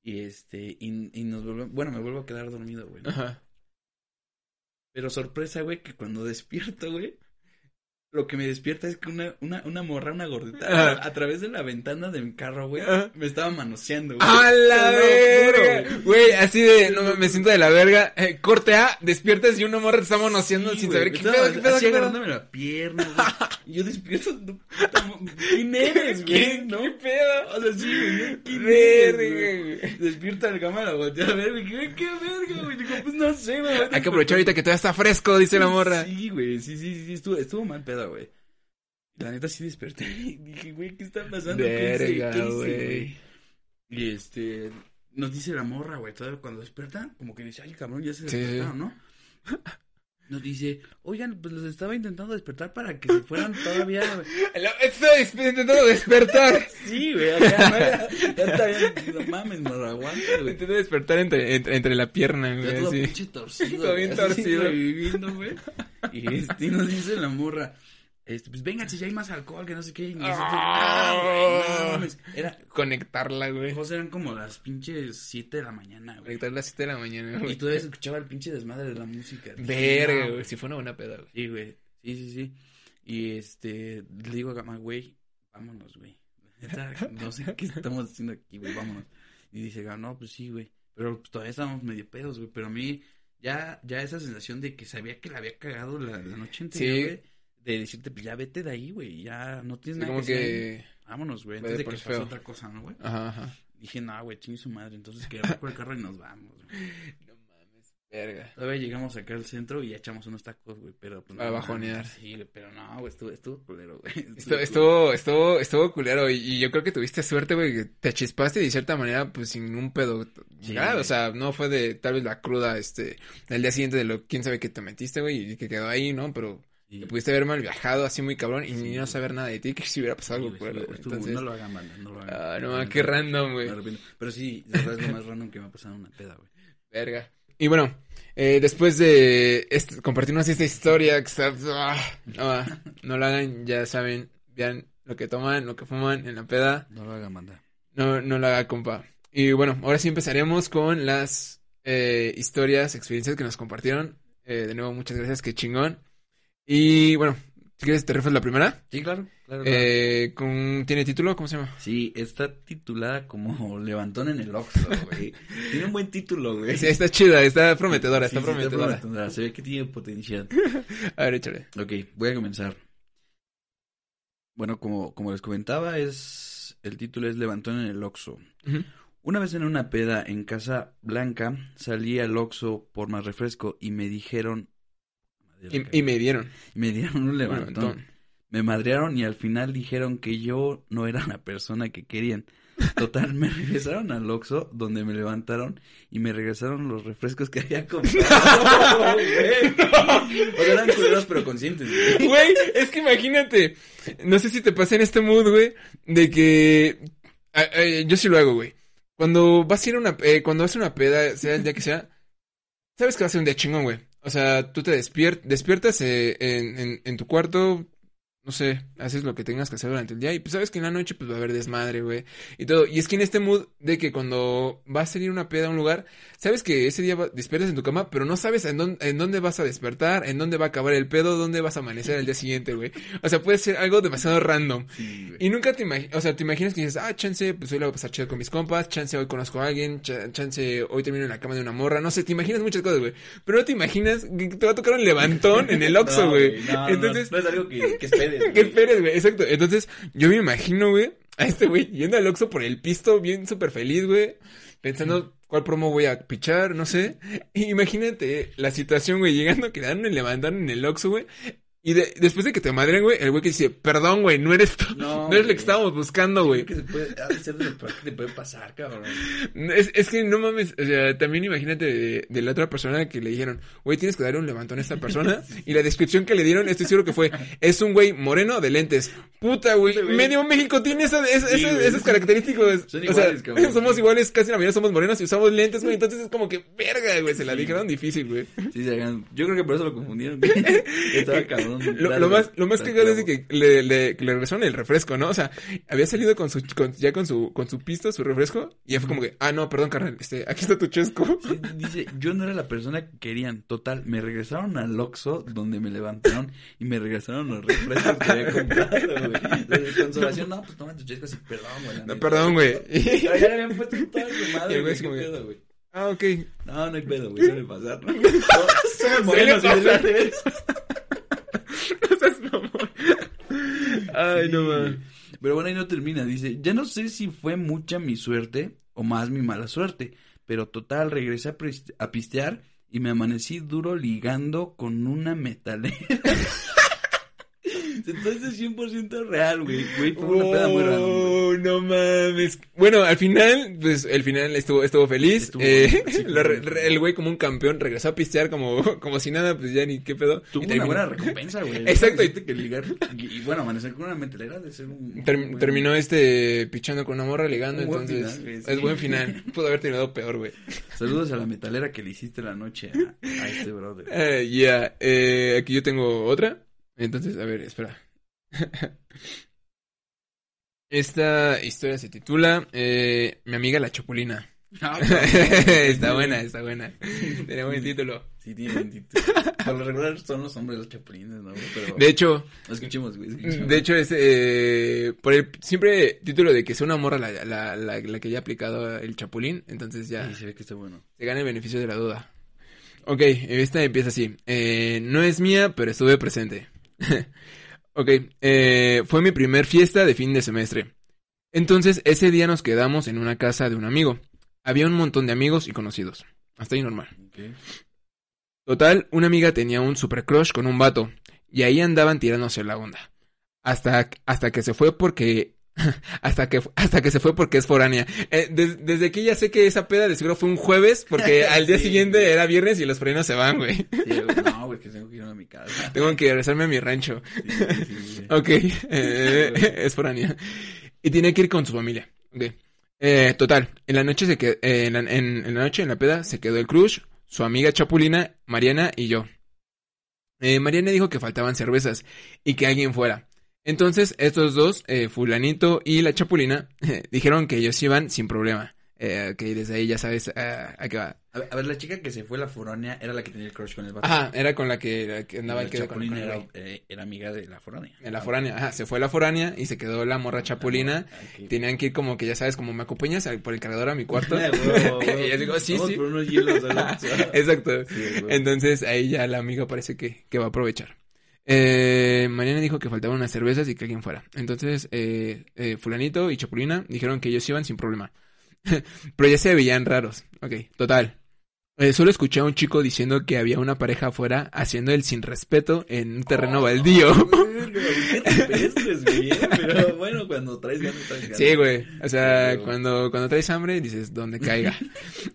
[SPEAKER 2] Y este, y, y nos volvemos, bueno, me vuelvo a quedar dormido, güey. ¿no?
[SPEAKER 1] Ajá.
[SPEAKER 2] Pero sorpresa, güey, que cuando despierto, güey, lo que me despierta es que una, una, una morra, una gordita, a, a través de la ventana de mi carro, güey, me estaba manoseando, güey.
[SPEAKER 1] ¡A la verga! Güey, así de, no me siento de la verga. Eh, corte A, despiertas y una morra te está manoseando
[SPEAKER 2] Sí,
[SPEAKER 1] sin saber qué pedo, qué pedo,
[SPEAKER 2] así
[SPEAKER 1] qué pedo.
[SPEAKER 2] agarrándome la pierna, güey. Yo despierto, no, ¿quién *laughs* eres, güey?
[SPEAKER 1] ¿Qué,
[SPEAKER 2] ¿No?
[SPEAKER 1] qué pedo?
[SPEAKER 2] O sea, sí, güey. ¿quién eres,
[SPEAKER 1] güey?
[SPEAKER 2] Despierta el cámara, voltea a ver, güey, ¿qué, qué verga, güey? Digo, pues no sé, güey.
[SPEAKER 1] Hay que aprovechar ahorita que todavía está fresco, dice la morra.
[SPEAKER 2] Sí, güey, sí, sí, sí, estuvo, estuvo mal pedo, güey. La neta sí desperté *laughs* y dije, güey, ¿qué está pasando?
[SPEAKER 1] Verga,
[SPEAKER 2] ¿Qué hice,
[SPEAKER 1] güey.
[SPEAKER 2] Y este, nos dice la morra, güey, todavía cuando despierta, como que dice, ay, cabrón, ya se
[SPEAKER 1] Sí, sí.
[SPEAKER 2] despertaron, ¿no? Nos dice, oigan, pues los estaba intentando despertar para que se fueran todavía, *laughs*
[SPEAKER 1] Estoy intentando despertar. *laughs*
[SPEAKER 2] Sí, güey, acá, no, ya, ya está bien, no *laughs* mames, no lo aguanta, güey.
[SPEAKER 1] Intento despertar entre, entre, entre la pierna, güey.
[SPEAKER 2] todo pinche torcido.
[SPEAKER 1] Todo bien torcido.
[SPEAKER 2] Reviviendo, güey. Y este, y nos dice la morra. Este, pues vénganse, ya hay más alcohol, que no sé qué. Y nosotros, ah, güey, no mames. Era,
[SPEAKER 1] Conectarla, güey.
[SPEAKER 2] José, eran como las pinches 7 de la mañana, güey.
[SPEAKER 1] Conectar las 7 de la mañana,
[SPEAKER 2] Y
[SPEAKER 1] güey.
[SPEAKER 2] todavía se escuchaba el pinche desmadre de la música.
[SPEAKER 1] Verga, güey. Si fue una buena peda, güey.
[SPEAKER 2] Sí, güey. Sí, sí, sí. Y este, le digo a Gama, güey, vámonos, güey. *laughs* No sé qué estamos haciendo aquí, güey, vámonos. Y dice no, pues sí, güey. Pero pues, todavía estábamos medio pedos, güey. Pero a mí, ya, ya esa sensación de que sabía que la había cagado la, la noche anterior,
[SPEAKER 1] Sí.
[SPEAKER 2] güey. De decirte, pues ya vete de ahí, güey. Ya no tienes
[SPEAKER 1] Sí,
[SPEAKER 2] nada
[SPEAKER 1] como
[SPEAKER 2] que hacer
[SPEAKER 1] que.
[SPEAKER 2] Vámonos, güey. Antes de que pase otra cosa, ¿no, güey?
[SPEAKER 1] Ajá, ajá.
[SPEAKER 2] Dije, no, güey, chingue su madre. Entonces que por el carro y nos vamos, güey. *laughs*
[SPEAKER 1] No mames. Verga.
[SPEAKER 2] Todavía llegamos acá al centro y echamos unos tacos, güey, pero pues
[SPEAKER 1] Para
[SPEAKER 2] no,
[SPEAKER 1] bajonear.
[SPEAKER 2] Sí, güey, pero no, güey, estuvo, estuvo culero, güey. *laughs*
[SPEAKER 1] Estuvo, estuvo, estuvo, estuvo culero y, y yo creo que tuviste suerte, güey, que te chispaste y de cierta manera, pues sin un pedo.
[SPEAKER 2] Sí,
[SPEAKER 1] o sea, no fue de tal vez la cruda, este, del día siguiente de lo, quién sabe que te metiste, güey, y que quedó ahí, ¿no? Pero
[SPEAKER 2] Sí,
[SPEAKER 1] te pudiste haber mal viajado así muy cabrón y
[SPEAKER 2] Sí,
[SPEAKER 1] ni no saber nada de ti, que si hubiera pasado
[SPEAKER 2] sí,
[SPEAKER 1] algo Entonces,
[SPEAKER 2] no lo hagan, banda, no lo hagan.
[SPEAKER 1] ah, no, mames, qué random,
[SPEAKER 2] me
[SPEAKER 1] güey.
[SPEAKER 2] arrepiento. Pero sí, la verdad es lo más random que me ha pasado en una peda, güey.
[SPEAKER 1] Verga. Y bueno, eh, después de este, compartirnos esta historia que está... ah, no, no lo hagan, ya saben, vean lo que toman, lo que fuman en la peda.
[SPEAKER 2] No lo hagan, banda.
[SPEAKER 1] No, no lo haga, compa. Y bueno, ahora sí empezaremos con las eh, historias, experiencias que nos compartieron. Eh, de nuevo, muchas gracias, qué chingón. Y bueno, si quieres te refieres la primera.
[SPEAKER 2] Sí, claro, claro. claro.
[SPEAKER 1] Eh, con, ¿Tiene título? ¿Cómo se llama?
[SPEAKER 2] Sí, está titulada como *laughs* Levantón en el Oxxo, güey. Tiene un buen título, güey.
[SPEAKER 1] Sí, está chida, está prometedora,
[SPEAKER 2] Sí,
[SPEAKER 1] está
[SPEAKER 2] sí,
[SPEAKER 1] prometedora.
[SPEAKER 2] prometedora. Se ve que tiene potencial. *laughs*
[SPEAKER 1] A ver, échale.
[SPEAKER 2] Ok, voy a comenzar. Bueno, como, como les comentaba, es el título es Levantón en el Oxxo. Una vez en una peda en Casa Blanca, salí al Oxxo por más refresco y me dijeron,
[SPEAKER 1] Y, me dieron.
[SPEAKER 2] me dieron un
[SPEAKER 1] un
[SPEAKER 2] levantón. Me madrearon y al final dijeron que yo no era la persona que querían. Total, me *laughs* regresaron al Oxxo donde me levantaron y me regresaron los refrescos que había comprado. *laughs* *laughs* güey. o sea, eran culeros pero conscientes. güey.
[SPEAKER 1] Güey, es que imagínate. No sé si te pasa en este mood, güey. De que. yo sí lo hago, güey. Cuando vas a ir a una. eh, cuando vas a una peda, sea el día que sea. Sabes que va a ser un día chingón, güey. O sea, tú te despier- despiertas eh, en, en, en tu cuarto. No sé, haces lo que tengas que hacer durante el día. Y pues sabes que en la noche pues va a haber desmadre, güey. Y todo. Y es que en este mood de que cuando vas a salir una peda a un lugar, sabes que ese día despiertas en tu cama, pero no sabes en dónde, en dónde vas a despertar, en dónde va a acabar el pedo, dónde vas a amanecer el día siguiente, güey. O sea, puede ser algo demasiado random.
[SPEAKER 2] Sí.
[SPEAKER 1] Y nunca te imaginas, o sea, te imaginas que dices, ah, chance, pues hoy la voy a pasar chido con mis compas, chance hoy conozco a alguien, cha- chance hoy termino en la cama de una morra, no sé, te imaginas muchas cosas, güey. Pero no te imaginas que te va a tocar un levantón en el *laughs* Oxxo, güey.
[SPEAKER 2] no, no,
[SPEAKER 1] Entonces,
[SPEAKER 2] No, es algo que, que esperes.
[SPEAKER 1] Que
[SPEAKER 2] güey.
[SPEAKER 1] esperes, güey, exacto. Entonces, yo me imagino, güey, a este güey yendo al Oxxo por el pisto, bien súper feliz, güey, pensando cuál promo voy a pichar, no sé. Y *laughs* imagínate la situación, güey, llegando, que le dan el levantón en el Oxxo, güey. Y de- después de que te madren, güey, el güey que dice, perdón, güey, no eres tú, no,
[SPEAKER 2] No,
[SPEAKER 1] eres lo que estábamos buscando, güey.
[SPEAKER 2] Que se puede, ha de ser de lo peor que te puede pasar, cabrón.
[SPEAKER 1] Es, es que no mames, o sea, también imagínate de, de la otra persona que le dijeron, güey, tienes que darle un levantón a esta persona. *laughs* Y la descripción que le dieron, estoy seguro que fue, es un güey moreno de lentes. Puta, güey,
[SPEAKER 2] Sí,
[SPEAKER 1] medio México tiene esa, esa-
[SPEAKER 2] Sí,
[SPEAKER 1] esas, características.
[SPEAKER 2] Son
[SPEAKER 1] o
[SPEAKER 2] iguales,
[SPEAKER 1] sea,
[SPEAKER 2] cabrón. *laughs*
[SPEAKER 1] somos iguales, casi la mayoría somos morenos y usamos lentes, güey. Entonces es como que, verga, güey, se la dijeron difícil, güey.
[SPEAKER 2] Sí, se. Yo creo que por eso lo confundieron. *laughs* Estaba cabrón. *laughs*
[SPEAKER 1] Lo, más, lo más cagado es de que le, le, que le regresaron el refresco, ¿no? O sea, había salido con su, con- ya con su, con su pisto, su refresco, y ya fue como que, ah, no, perdón, carnal, este, aquí está tu chesco. *laughs*
[SPEAKER 2] Sí, dice, yo no era la persona que querían. Total, me regresaron al Oxxo donde me levantaron y me regresaron los refrescos que había comprado, güey. De consolación, no, pues toma tus chescos y perdón, güey.
[SPEAKER 1] No, perdón, güey. *laughs*
[SPEAKER 2] Ya le habían puesto toda su madre,
[SPEAKER 1] güey
[SPEAKER 2] güey.
[SPEAKER 1] así
[SPEAKER 2] ¿Qué
[SPEAKER 1] como que-
[SPEAKER 2] pedo, güey?
[SPEAKER 1] Ah, ok.
[SPEAKER 2] No, no hay pedo, güey. Suele pasar, ¿no? Somos morenos *laughs*
[SPEAKER 1] No. Ay, no mames.
[SPEAKER 2] Pero bueno, ahí no termina. Dice, ya no sé si fue mucha mi suerte o más mi mala suerte. Pero total, regresé a, a pistear y me amanecí duro ligando con una metalera. *laughs* Entonces 100% real, güey. Güey, fue una peda muy random.
[SPEAKER 1] Oh, no mames. Bueno, al final, pues, el final estuvo, estuvo feliz.
[SPEAKER 2] Estuvo
[SPEAKER 1] Eh,
[SPEAKER 2] sí, *laughs*
[SPEAKER 1] lo re- el güey como un campeón regresó a pistear como, *laughs* como si nada, pues ya ni qué pedo.
[SPEAKER 2] Tuvo
[SPEAKER 1] Y
[SPEAKER 2] una buena *laughs* recompensa, güey.
[SPEAKER 1] Exacto, y-
[SPEAKER 2] que ligar. Y, y bueno, amanecer con una metalera de ser un.
[SPEAKER 1] Term-
[SPEAKER 2] un-
[SPEAKER 1] terminó este pichando con una morra ligando,
[SPEAKER 2] Un buen
[SPEAKER 1] entonces
[SPEAKER 2] final,
[SPEAKER 1] es buen final. Pudo haber terminado peor, güey.
[SPEAKER 2] Saludos a la metalera que le hiciste la noche a, a este brother.
[SPEAKER 1] Eh, ya, eh, aquí yo tengo otra. Entonces, a ver, espera. *laughs* Esta historia se titula eh, Mi amiga la Chapulina.
[SPEAKER 2] Ah, *laughs*
[SPEAKER 1] está buena, está buena. Tiene buen título.
[SPEAKER 2] Sí, tiene buen título. Por lo regular son los hombres los chapulines, ¿no? Pero.
[SPEAKER 1] De hecho,
[SPEAKER 2] Escuchemos, güey. escuchemos.
[SPEAKER 1] de hecho es eh, por el siempre título de que sea una morra la, la, la, la que haya aplicado el Chapulín, entonces ya
[SPEAKER 2] Sí, se ve que está bueno.
[SPEAKER 1] se gana el beneficio de la duda. Ok, esta empieza así. Eh, no es mía, pero estuve presente. Ok, eh, fue mi primer fiesta de fin de semestre. Entonces, ese día nos quedamos en una casa de un amigo. Había un montón de amigos y conocidos. Hasta ahí normal. Total, una amiga tenía un super crush con un vato. Y ahí andaban tirándose la onda. Hasta, hasta que se fue porque... *laughs* Hasta que, hasta que se fue porque es foránea. Eh, des- desde aquí ya sé que esa peda de seguro fue un jueves porque *laughs* al día
[SPEAKER 2] Sí.
[SPEAKER 1] siguiente era viernes y los foráneos se van, güey.
[SPEAKER 2] Sí, no, güey, que tengo que ir a mi casa. *laughs*
[SPEAKER 1] Tengo que regresarme a mi rancho.
[SPEAKER 2] Sí.
[SPEAKER 1] Ok, eh, es foránea. Y tiene que ir con su familia. Eh, total, en la noche se quedó, en, la, en- en la noche, en la peda, se quedó el crush, su amiga Chapulina, Mariana y yo. Mariana dijo que faltaban cervezas y que alguien fuera. Entonces, estos dos, eh, Fulanito y la Chapulina, *laughs* dijeron que ellos iban sin problema. Eh, que desde ahí ya sabes ah, a qué va.
[SPEAKER 2] A ver, a ver, la chica que se fue a la foránea era la que tenía el crush con el vato.
[SPEAKER 1] Ajá, era con la que, la que andaba el
[SPEAKER 2] la
[SPEAKER 1] quedo con, con
[SPEAKER 2] era, eh, era amiga de la foránea.
[SPEAKER 1] En la foránea, ajá, se fue la foránea y se quedó la morra Chapulina.
[SPEAKER 2] Ok.
[SPEAKER 1] Tenían que ir como que ya sabes, como me acompañas por el cargador a mi cuarto. *laughs* *laughs* Y yo digo, sí, sí.
[SPEAKER 2] por unos hielos.
[SPEAKER 1] Exacto.
[SPEAKER 2] Sí.
[SPEAKER 1] Entonces ahí ya la amiga parece que, que va a aprovechar. Eh, Mariana dijo que faltaban unas cervezas y que alguien fuera. Entonces, eh, eh, Fulanito y Chapulina dijeron que ellos iban sin problema. *laughs* Pero ya se veían raros. Ok, total. Eh, solo escuché a un chico diciendo que había una pareja afuera haciendo el sin respeto en un terreno baldío. *laughs*
[SPEAKER 2] pero bueno, cuando traes ganas, traes ganas.
[SPEAKER 1] Sí, güey. O sea, cuando, cuando traes hambre, dices, donde caiga.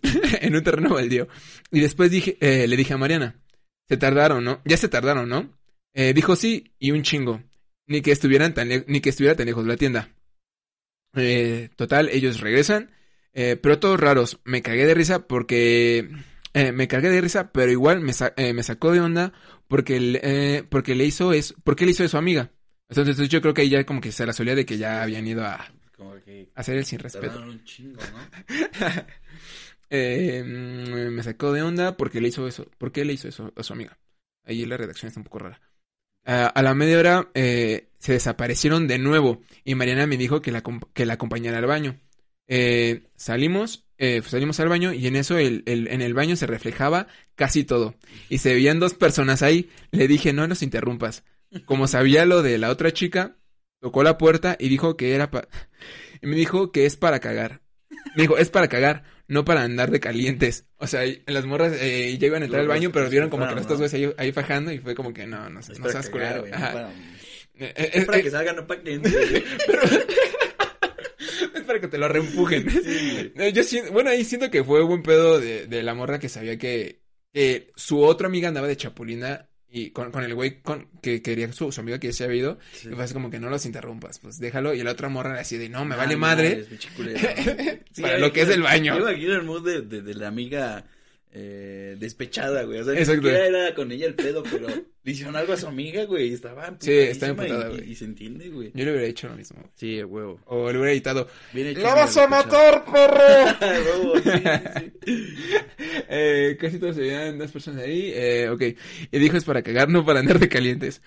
[SPEAKER 1] *laughs* en un terreno baldío. Y después dije, eh, le dije a Mariana, se tardaron, ¿no? Ya se tardaron, ¿no? Eh, dijo sí y un chingo. Ni que estuvieran tan ni que estuviera tan lejos la tienda. Eh, total, ellos regresan. eh, pero todos raros. Me cagué de risa porque... eh, me cagué de risa, pero igual me, sa- eh, me sacó de onda porque, le- porque le hizo eso... Porque le hizo eso a su amiga. Entonces yo creo que ahí ya como que se la solía de que ya habían ido a
[SPEAKER 2] Como que
[SPEAKER 1] hacer el sin respeto.
[SPEAKER 2] un chingo, ¿no? *laughs*
[SPEAKER 1] Eh, me sacó de onda porque le hizo eso. ¿Por qué le hizo eso a su amiga? Ahí la redacción está un poco rara. Ah, a la media hora eh, se desaparecieron de nuevo y Mariana me dijo que la, que la acompañara al baño. Eh, salimos, eh, salimos al baño y en eso el, en el baño se reflejaba casi todo. Y se veían dos personas ahí. Le dije, no nos interrumpas. Como sabía lo de la otra chica, tocó la puerta y dijo que era. Y me dijo que es para cagar. Me dijo, es para cagar, no para andar de calientes. O sea, las morras eh, ya iban a entrar al baño, pero vieron como que los dos güeyes ahí, ahí fajando y fue como que no, no, no seas culero. Eh, eh,
[SPEAKER 2] Es para que salga, no para *laughs* *laughs*
[SPEAKER 1] es para que te lo reempujen.
[SPEAKER 2] Sí,
[SPEAKER 1] Yo siento, bueno, ahí siento que fue buen pedo de, de la morra que sabía que, que su otra amiga andaba de chapulina y con, con el güey con, que quería su, su amiga que ya se había ido.
[SPEAKER 2] Sí.
[SPEAKER 1] Y fue así como que no los interrumpas, pues déjalo. Y la otra morra así de no, me
[SPEAKER 2] Ah,
[SPEAKER 1] vale madre.
[SPEAKER 2] es. *laughs* Sí,
[SPEAKER 1] Para lo que es el baño.
[SPEAKER 2] Yo me imagino el mood de, de, de la amiga eh, despechada, güey. O sea, ni
[SPEAKER 1] Exacto.
[SPEAKER 2] siquiera era con ella el pedo, pero le hicieron algo a su amiga, güey. Y estaba
[SPEAKER 1] Sí,
[SPEAKER 2] emputadísima
[SPEAKER 1] emputada,
[SPEAKER 2] y-
[SPEAKER 1] güey.
[SPEAKER 2] Y, se entiende, güey.
[SPEAKER 1] Yo le hubiera hecho lo mismo.
[SPEAKER 2] Sí, huevo.
[SPEAKER 1] O le hubiera editado. ¡La vas a matar, perro! *laughs*
[SPEAKER 2] A huevo, sí, sí, sí. *laughs*
[SPEAKER 1] eh, casi todos se veían dos personas ahí. Eh, ok. Y dijo es para cagar, no para andar de calientes.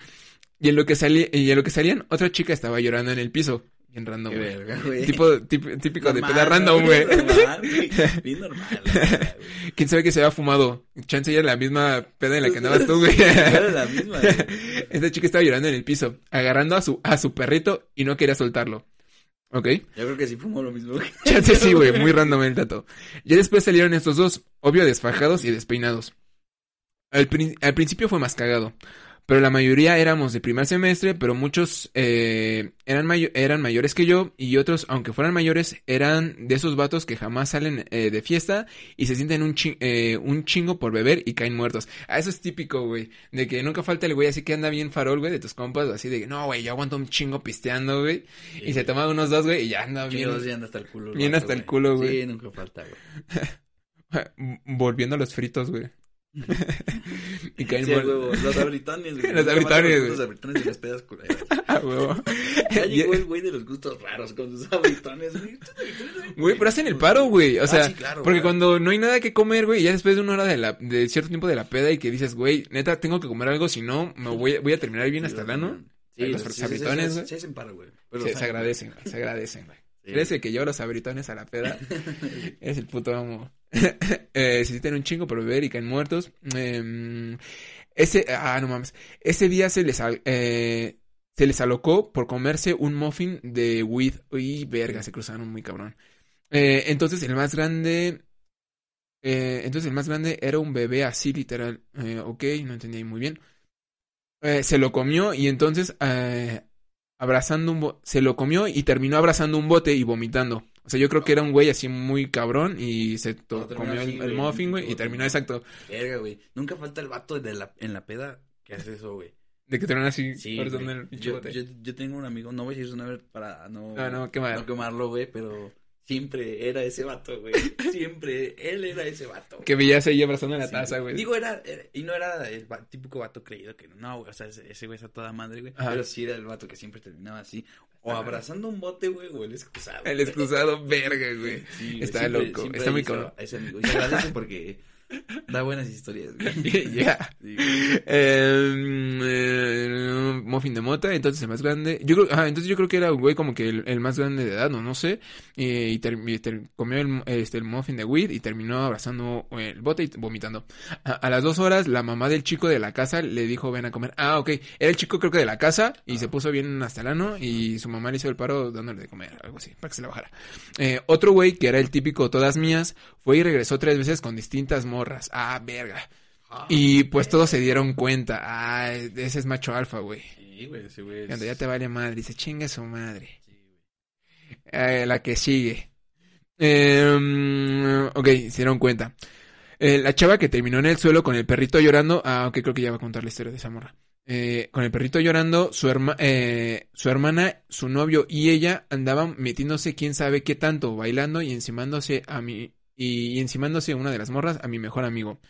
[SPEAKER 1] Y en lo que salí, y en lo que salían, otra chica estaba llorando en el piso. Bien random,
[SPEAKER 2] Qué
[SPEAKER 1] güey.
[SPEAKER 2] verga, güey.
[SPEAKER 1] Tipo, tip- típico de
[SPEAKER 2] Normal,
[SPEAKER 1] peda random, güey.
[SPEAKER 2] Normal, güey. *laughs* Bien normal. verdad, güey.
[SPEAKER 1] ¿Quién sabe que se había fumado? Chance ya era la misma peda en la que andabas tú, güey. *laughs*
[SPEAKER 2] Era la misma, güey. *laughs*
[SPEAKER 1] Esta chica estaba llorando en el piso, agarrando a su, a su perrito y no quería soltarlo. ¿Ok?
[SPEAKER 2] Yo creo que sí fumo lo mismo.
[SPEAKER 1] Chance sí, güey, muy random el dato. Ya después salieron estos dos, obvio desfajados y despeinados. Al, prin- al principio fue más cagado, pero la mayoría éramos de primer semestre, pero muchos eh, eran, mayo- eran mayores que yo y otros, aunque fueran mayores, eran de esos vatos que jamás salen eh, de fiesta y se sienten un, chi- eh, un chingo por beber y caen muertos. Ah, eso es típico, güey, de que nunca falta el güey así que anda bien farol, güey, de tus compas, así de que no, güey, yo aguanto un chingo pisteando, güey, y se toma unos dos, güey, y ya anda bien.
[SPEAKER 2] Chingados, sí anda hasta el culo.
[SPEAKER 1] bien
[SPEAKER 2] vato,
[SPEAKER 1] hasta el culo, güey.
[SPEAKER 2] Sí, nunca falta, güey. *laughs*
[SPEAKER 1] Volviendo a los fritos, güey. *laughs* y caen
[SPEAKER 2] Sí, huevo. Los abritones, güey. *laughs*
[SPEAKER 1] Los abritones, güey.
[SPEAKER 2] Los abritones y las pedas culeras. *laughs*
[SPEAKER 1] Ah, huevo.
[SPEAKER 2] Ya *laughs* llegó el güey de los gustos raros con sus abritones, güey.
[SPEAKER 1] Güey, pero hacen el paro, güey. O
[SPEAKER 2] Ah,
[SPEAKER 1] sea,
[SPEAKER 2] sí, claro,
[SPEAKER 1] porque
[SPEAKER 2] güey.
[SPEAKER 1] cuando no hay nada que comer, güey, ya después de una hora de la, de cierto tiempo de la peda y que dices, güey, neta, tengo que comer algo, si no, me voy, voy a terminar bien hasta el ano.
[SPEAKER 2] Sí,
[SPEAKER 1] Los
[SPEAKER 2] sí,
[SPEAKER 1] abritones, güey.
[SPEAKER 2] Se hacen paro, güey.
[SPEAKER 1] Se, agradecen, güey, se agradecen, güey. El que lleva los abritones a la peda. *laughs* Es el puto amo. *laughs* eh, se sienten un chingo por beber y caen muertos. Em, ese, ah, no mames. Ese día se les, eh, se les alocó por comerse un muffin de weed. Uy, verga, se cruzaron muy cabrón. Eh, entonces el más grande, eh, entonces el más grande era un bebé así literal. Ok, no entendí muy bien. Eh, se lo comió y entonces eh, abrazando un bo- se lo comió y terminó abrazando un bote y vomitando. O sea, yo creo que era un güey así muy cabrón y se comió
[SPEAKER 2] así,
[SPEAKER 1] el, el muffin, güey, y terminó exacto.
[SPEAKER 2] Verga, güey. Nunca falta el vato de la, en la peda que hace eso, güey.
[SPEAKER 1] De que terminó así
[SPEAKER 2] Sí,
[SPEAKER 1] el
[SPEAKER 2] yo,
[SPEAKER 1] bote.
[SPEAKER 2] yo, yo tengo un amigo, no voy a decir su nombre para no,
[SPEAKER 1] No, no,
[SPEAKER 2] no quemarlo, güey, pero siempre era ese vato, güey. *laughs* Siempre, él era ese vato.
[SPEAKER 1] Que veías ahí abrazando la
[SPEAKER 2] Sí,
[SPEAKER 1] taza, güey.
[SPEAKER 2] Digo, era, era- y no era el va- típico vato creído que no, güey, o sea, ese, ese güey está toda madre, güey.
[SPEAKER 1] Ajá.
[SPEAKER 2] Pero sí era el vato que siempre terminaba así, o
[SPEAKER 1] Ajá.
[SPEAKER 2] abrazando un bote, güey, o el excusado.
[SPEAKER 1] El excusado, verga, güey.
[SPEAKER 2] Sí, güey,
[SPEAKER 1] Está
[SPEAKER 2] siempre-
[SPEAKER 1] loco,
[SPEAKER 2] siempre
[SPEAKER 1] está muy
[SPEAKER 2] a ese amigo. Y se agradece porque da buenas historias. *laughs* *laughs*
[SPEAKER 1] Ya.
[SPEAKER 2] Sí.
[SPEAKER 1] Eh, eh, muffin de mota, entonces el más grande, yo creo, ah, entonces yo creo que era un güey como que el, el más grande de edad, no, no sé, eh, y, ter- y ter- comió el, este, el muffin de weed y terminó abrazando el bote y vomitando. A, a las dos horas, la mamá del chico de la casa le dijo, ven a comer. Ah, ok, era el chico creo que de la casa y se puso bien hasta el ano y su mamá le hizo el paro dándole de comer, algo así, para que se la bajara. Eh, otro güey, que era el típico todas mías, fue y regresó tres veces con distintas morras. Ah, verga. Y pues todos se dieron cuenta. Ah, ese es macho alfa, güey.
[SPEAKER 2] Sí, güey, ese güey.
[SPEAKER 1] Cuando ya te vale madre, dice, chinga su madre.
[SPEAKER 2] Sí, güey.
[SPEAKER 1] Eh, la que sigue. Eh, ok, se dieron cuenta. Eh, la chava que terminó en el suelo con el perrito llorando. Ah, ok, creo que ya va a contar la historia de esa morra. Eh, con el perrito llorando, su, herma- eh, su hermana, su novio y ella andaban metiéndose quién sabe qué tanto, bailando y encimándose a mi, y, encimándose una de las morras a mi mejor amigo.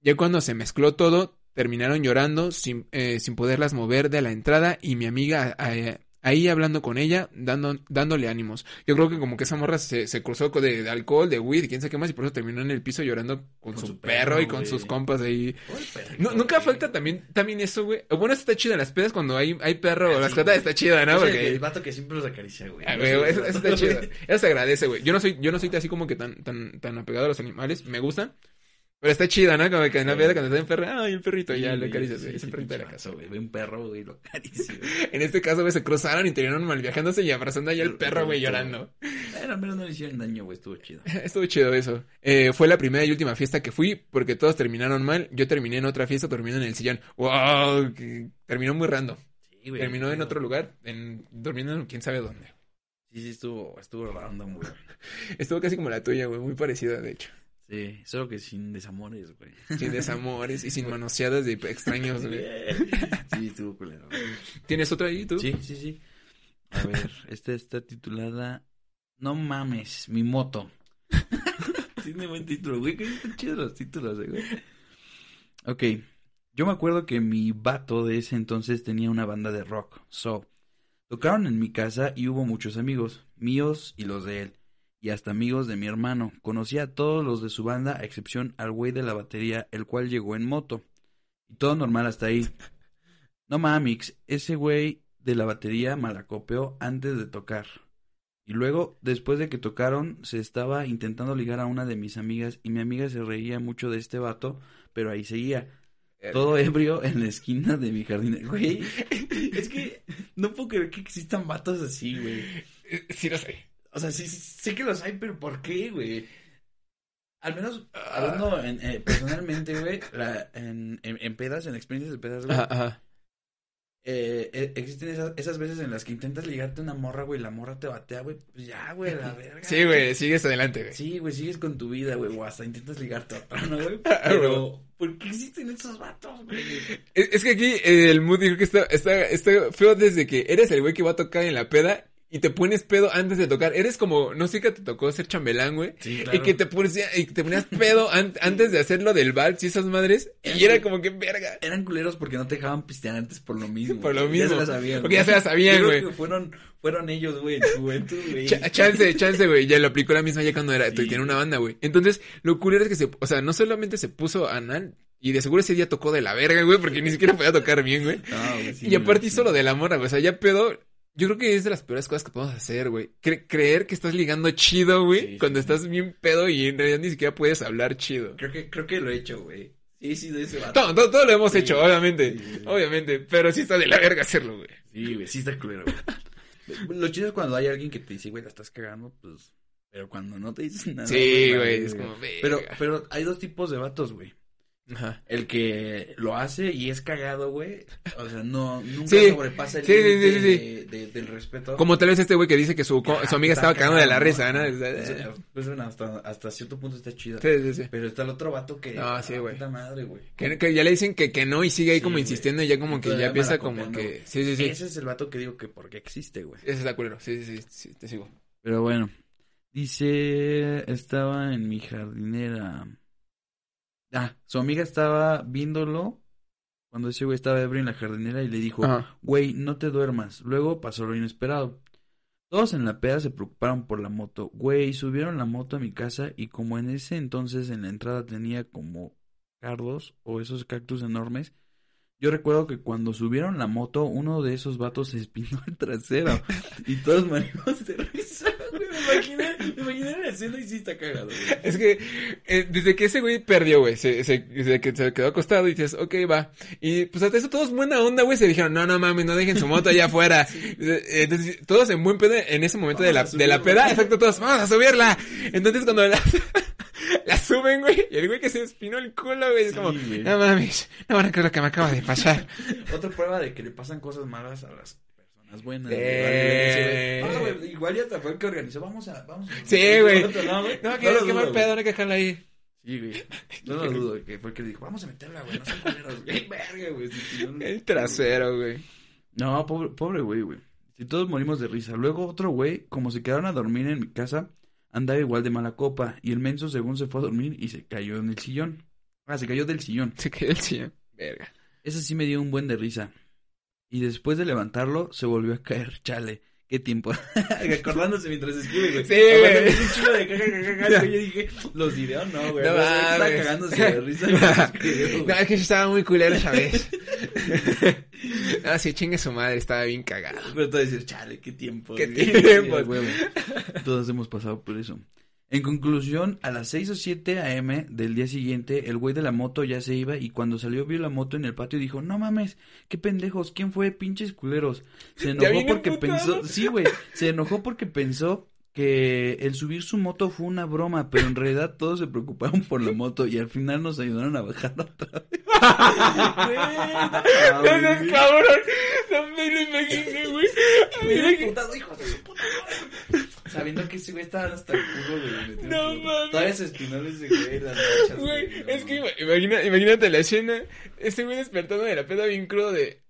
[SPEAKER 1] Ya cuando se mezcló todo, terminaron llorando sin, eh, sin poderlas mover de la entrada y mi amiga eh, ahí hablando con ella, dando, dándole ánimos. Yo creo que como que esa morra se, se cruzó de, de alcohol, de weed, quién sabe qué más, y por eso terminó en el piso llorando con,
[SPEAKER 2] Con
[SPEAKER 1] su,
[SPEAKER 2] su
[SPEAKER 1] perro,
[SPEAKER 2] perro,
[SPEAKER 1] y con
[SPEAKER 2] güey.
[SPEAKER 1] sus compas ahí. No, nunca
[SPEAKER 2] güey.
[SPEAKER 1] falta también, también eso, güey. Bueno, eso está chido en las pedas cuando hay, hay perro o
[SPEAKER 2] Ah,
[SPEAKER 1] las
[SPEAKER 2] güey.
[SPEAKER 1] está chida, ¿no?
[SPEAKER 2] Es el-
[SPEAKER 1] Porque...
[SPEAKER 2] El vato que siempre los acaricia, güey.
[SPEAKER 1] Ah, güey, eso, eso está chido. *laughs* Eso se agradece, güey. Yo no soy, yo no soy así como que tan, tan, tan apegado a los animales. Me gustan. Pero está chida, ¿no? Como que en la vida cuando está en perro, ay, el perrito, ya lo acaricias,
[SPEAKER 2] sí.
[SPEAKER 1] Es el
[SPEAKER 2] sí,
[SPEAKER 1] perrito de la casa.
[SPEAKER 2] güey. Ve un perro, güey, lo acaricia, güey. *laughs*
[SPEAKER 1] En este caso, güey, se cruzaron y terminaron mal viajándose y abrazando ahí al perro, güey, llorando.
[SPEAKER 2] Bueno, al menos no le hicieron daño, güey, estuvo chido. *laughs*
[SPEAKER 1] Estuvo chido eso. Eh, fue la primera y última fiesta que fui porque todos terminaron mal. Yo terminé en otra fiesta, terminé en el sillón. ¡Wow! que terminó muy rando.
[SPEAKER 2] Sí, güey.
[SPEAKER 1] Terminó en otro lugar, en, durmiendo en quién sabe dónde.
[SPEAKER 2] Sí, sí, estuvo, estuvo random, güey. *laughs*
[SPEAKER 1] Estuvo casi como la tuya, güey, muy parecida, de hecho.
[SPEAKER 2] Sí, solo que sin desamores, güey.
[SPEAKER 1] Sin desamores y sin manoseadas de extraños, güey.
[SPEAKER 2] Sí, estuvo culero. güey.
[SPEAKER 1] ¿Tienes otra ahí tú?
[SPEAKER 2] Sí, sí, sí. A ver, esta está titulada No mames, mi moto. *laughs* Tiene buen título, güey. Que están chidos los títulos, eh, güey. Ok. Yo me acuerdo que mi vato de ese entonces tenía una banda de rock, So. Tocaron en mi casa y hubo muchos amigos, míos y los de él. Y hasta amigos de mi hermano. Conocí a todos los de su banda, a excepción al güey de la batería, el cual llegó en moto. Y todo normal hasta ahí. *laughs* No mamix, ese güey de la batería malacopeó antes de tocar. Y luego, después de que tocaron, se estaba intentando ligar a una de mis amigas y mi amiga se reía mucho de este vato, pero ahí seguía. Todo ebrio en la esquina de mi jardín. *laughs* Güey, es que no puedo creer que existan vatos así, güey.
[SPEAKER 1] Sí lo sé.
[SPEAKER 2] O sea, sí, sé que los hay, pero ¿por qué, güey? Al menos, hablando en- eh, personalmente, güey, la- en, en, en pedas, en experiencias de pedas, güey,
[SPEAKER 1] Ajá, ajá.
[SPEAKER 2] eh, eh, existen esas, esas veces en las que intentas ligarte a una morra, güey, la morra te batea, güey, pues ya, güey, la *laughs* verga.
[SPEAKER 1] Sí, güey, sigues adelante, güey.
[SPEAKER 2] Sí, güey, sigues con tu vida, güey, o hasta intentas ligarte a otra, ¿no, güey? *laughs*
[SPEAKER 1] Ah,
[SPEAKER 2] Pero, ¿por qué existen esos vatos, güey?
[SPEAKER 1] Es, es que aquí eh, el mood dijo que está, está, está feo desde que eres el güey que va a tocar en la peda y te pones pedo antes de tocar. Eres como, no sé que te tocó ser chambelán, güey.
[SPEAKER 2] Sí,
[SPEAKER 1] Y que te ponías, y que te ponías pedo an- *laughs* antes de hacerlo del vals y esas madres. Y era como que verga.
[SPEAKER 2] Eran culeros porque no te dejaban pistear antes por lo mismo. *laughs*
[SPEAKER 1] Por lo
[SPEAKER 2] güey. Ya
[SPEAKER 1] mismo.
[SPEAKER 2] se la sabían.
[SPEAKER 1] Porque ya se la sabían, güey.
[SPEAKER 2] fueron, fueron ellos, güey, en juventud, güey.
[SPEAKER 1] Ch- chance, chance, güey. Ya lo aplicó la misma ya cuando era,
[SPEAKER 2] Sí.
[SPEAKER 1] tiene una banda, güey. Entonces, lo culero es que se, o sea, no solamente se puso anal, y de seguro ese día tocó de la verga, güey, porque ni siquiera podía tocar bien, güey.
[SPEAKER 2] No, güey, sí,
[SPEAKER 1] y aparte hizo lo de la morra, güey. O sea, ya pedo. Yo creo que es de las peores cosas que podemos hacer, güey. Cre- creer que estás ligando chido, güey.
[SPEAKER 2] Sí,
[SPEAKER 1] cuando
[SPEAKER 2] sí.
[SPEAKER 1] estás bien pedo y en realidad ni siquiera puedes hablar chido.
[SPEAKER 2] Creo que, creo que lo he hecho, güey. Sí, sí, de ese vato.
[SPEAKER 1] Todo, todo, todo lo hemos
[SPEAKER 2] Sí.
[SPEAKER 1] hecho, obviamente.
[SPEAKER 2] Sí, sí.
[SPEAKER 1] Obviamente. Pero sí está de la verga hacerlo, güey.
[SPEAKER 2] Sí, güey, sí está culero, güey. *laughs* Lo chido es cuando hay alguien que te dice, güey, la estás cagando, pues... Pero cuando no te dicen nada...
[SPEAKER 1] Sí,
[SPEAKER 2] vale,
[SPEAKER 1] güey. Es como, verga.
[SPEAKER 2] Pero, pero hay dos tipos de vatos, güey.
[SPEAKER 1] Ajá.
[SPEAKER 2] El que lo hace y es cagado, güey. O sea, no, nunca
[SPEAKER 1] Sí.
[SPEAKER 2] sobrepasa el
[SPEAKER 1] Sí,
[SPEAKER 2] límite
[SPEAKER 1] sí, sí, sí.
[SPEAKER 2] de- de- del respeto.
[SPEAKER 1] Como tal vez este güey que dice que su, co-
[SPEAKER 2] Ah,
[SPEAKER 1] su amiga
[SPEAKER 2] está
[SPEAKER 1] estaba cagando de la risa, ¿no?
[SPEAKER 2] Eso, Pues bueno, hasta, hasta cierto punto está chido.
[SPEAKER 1] Sí, sí, sí.
[SPEAKER 2] Pero está el otro vato que...
[SPEAKER 1] No, sí,
[SPEAKER 2] ah,
[SPEAKER 1] güey.
[SPEAKER 2] Puta madre, güey.
[SPEAKER 1] Que, que ya le dicen que, que no y sigue ahí
[SPEAKER 2] Sí,
[SPEAKER 1] como insistiendo y ya como que ya empieza como que... Sí, sí, sí.
[SPEAKER 2] Ese es el vato que digo que porque existe, güey.
[SPEAKER 1] Ese está culero. Sí, sí, sí, sí, te sigo.
[SPEAKER 2] Pero bueno, dice, estaba en mi jardinera. Ah, su amiga estaba viéndolo cuando ese güey estaba ebrio en la jardinera y le dijo,
[SPEAKER 1] Ajá.
[SPEAKER 2] güey, no te duermas. Luego pasó lo inesperado. Todos en la peda se preocuparon por la moto. Güey, subieron la moto a mi casa y como en ese entonces en la entrada tenía como cardos o esos cactus enormes, Yo recuerdo que cuando subieron la moto, uno de esos vatos se espinó *laughs* el trasero. y todos *laughs* risa, güey. Me imaginé, me imaginé la escena y sí está cagado, güey.
[SPEAKER 1] Es que eh, desde que ese güey perdió, güey, se, se, se, que- se quedó acostado y dices, ok, va. Y pues hasta eso todos buena onda, güey, se dijeron, no, no mames, no dejen su moto allá afuera. *laughs* Eh, Entonces, todos en buen pedo en ese momento de la, de la peda, exacto, todos, vamos a subirla. Entonces cuando la, *laughs* la suben, güey, y el güey que se espinó el culo, güey, es
[SPEAKER 2] Sí,
[SPEAKER 1] como,
[SPEAKER 2] güey.
[SPEAKER 1] no mames, no van a creer lo que me acaba de pasar. *laughs*
[SPEAKER 2] Otra prueba de que le pasan cosas malas a las Vale. Ah, güey, Igual ya hasta fue el que organizó. Vamos a. Vamos a
[SPEAKER 1] Sí, güey.
[SPEAKER 2] No, güey.
[SPEAKER 1] No, que,
[SPEAKER 2] lo
[SPEAKER 1] qué
[SPEAKER 2] dudo,
[SPEAKER 1] mal pedo, no hay que dejarla ahí.
[SPEAKER 2] Sí, güey. No lo dudo, que fue el que dijo, vamos a meterla, güey. No sean culeros, güey. *laughs* Verga, no-
[SPEAKER 1] El trasero, güey.
[SPEAKER 2] No, pobre, pobre güey, güey. Si todos morimos de risa. Luego otro güey, como se quedaron a dormir en mi casa, andaba igual de mala copa. Y el menso según se fue a dormir y se cayó en el sillón. Ah, se cayó del sillón.
[SPEAKER 1] Se quedó el sillón. Verga.
[SPEAKER 2] Ese sí me dio un buen de risa. Y después de levantarlo, se volvió a caer. Chale, qué tiempo. *laughs* Acordándose mientras escribe, güey.
[SPEAKER 1] Sí, güey.
[SPEAKER 2] Es un chido de caca, caca, caca. Yo dije, ¿los o no, güey?
[SPEAKER 1] No
[SPEAKER 2] Estaba cagándose de risa. *laughs* escribió.
[SPEAKER 1] No, es que yo estaba muy culero esa vez. *laughs* ah, sí, chingue su madre, estaba bien cagado.
[SPEAKER 2] Pero te decir, chale, qué tiempo.
[SPEAKER 1] Qué
[SPEAKER 2] güey. huevo. Todos hemos pasado por eso. En conclusión, a las 6 o 7 a.m. del día siguiente, el güey de la moto ya se iba y cuando salió vio la moto en el patio y dijo, no mames, qué pendejos, ¿quién fue? Pinches culeros. Se *laughs* enojó porque
[SPEAKER 1] emputado.
[SPEAKER 2] pensó, sí, güey, se enojó porque pensó que el subir su moto fue una broma, pero en realidad todos se preocuparon por la moto y al final nos ayudaron a bajar otra vez. Güey, no
[SPEAKER 1] No seas cabrón. No me lo imaginé, güey.
[SPEAKER 2] Bien emputado, hijo de. Sabiendo que ese güey estaba hasta el culo, güey.
[SPEAKER 1] No mames.
[SPEAKER 2] Todavía se espinó ese güey las nachas,
[SPEAKER 1] Güey,
[SPEAKER 2] no
[SPEAKER 1] es que imagina, imagínate la escena. Ese güey despertando de la peda bien crudo de.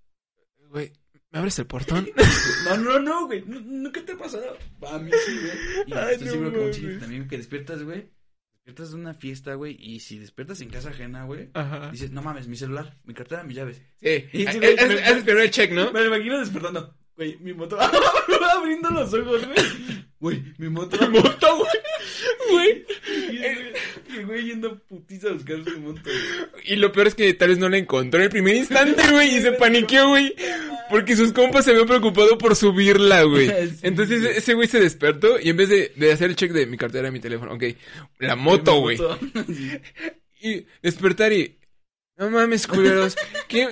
[SPEAKER 1] Güey, ¿me abres el portón? *laughs*
[SPEAKER 2] No, no, no, güey. nu- Nunca te ha pasado. A mí sí, güey. Y
[SPEAKER 1] Ay,
[SPEAKER 2] estoy
[SPEAKER 1] no
[SPEAKER 2] seguro que un también que despiertas, güey. Despiertas de una fiesta, güey. Y si despiertas en casa ajena, güey.
[SPEAKER 1] Ajá.
[SPEAKER 2] Dices, no mames, mi celular, mi cartera, mis llaves.
[SPEAKER 1] Sí.
[SPEAKER 2] Y ese güey-
[SPEAKER 1] haces- haces primero el check, ¿no?
[SPEAKER 2] Me lo imagino despertando. Güey, mi moto. *laughs* Abriendo los ojos, güey. Güey, mi moto.
[SPEAKER 1] Mi moto, güey. Güey.
[SPEAKER 2] Y el güey- y el güey yendo putiza a buscar su moto, güey.
[SPEAKER 1] Y lo peor es que tal vez no la encontró en el primer instante, güey, y se *laughs* paniqueó, güey. Porque sus compas se habían preocupado por subirla, güey. *laughs*
[SPEAKER 2] Sí,
[SPEAKER 1] Entonces
[SPEAKER 2] güey.
[SPEAKER 1] ese güey se despertó y en vez de, de hacer el check de mi cartera y mi teléfono, ok, la moto, güey.
[SPEAKER 2] moto.
[SPEAKER 1] Y despertar y... No mames, culeros. ¿Quién?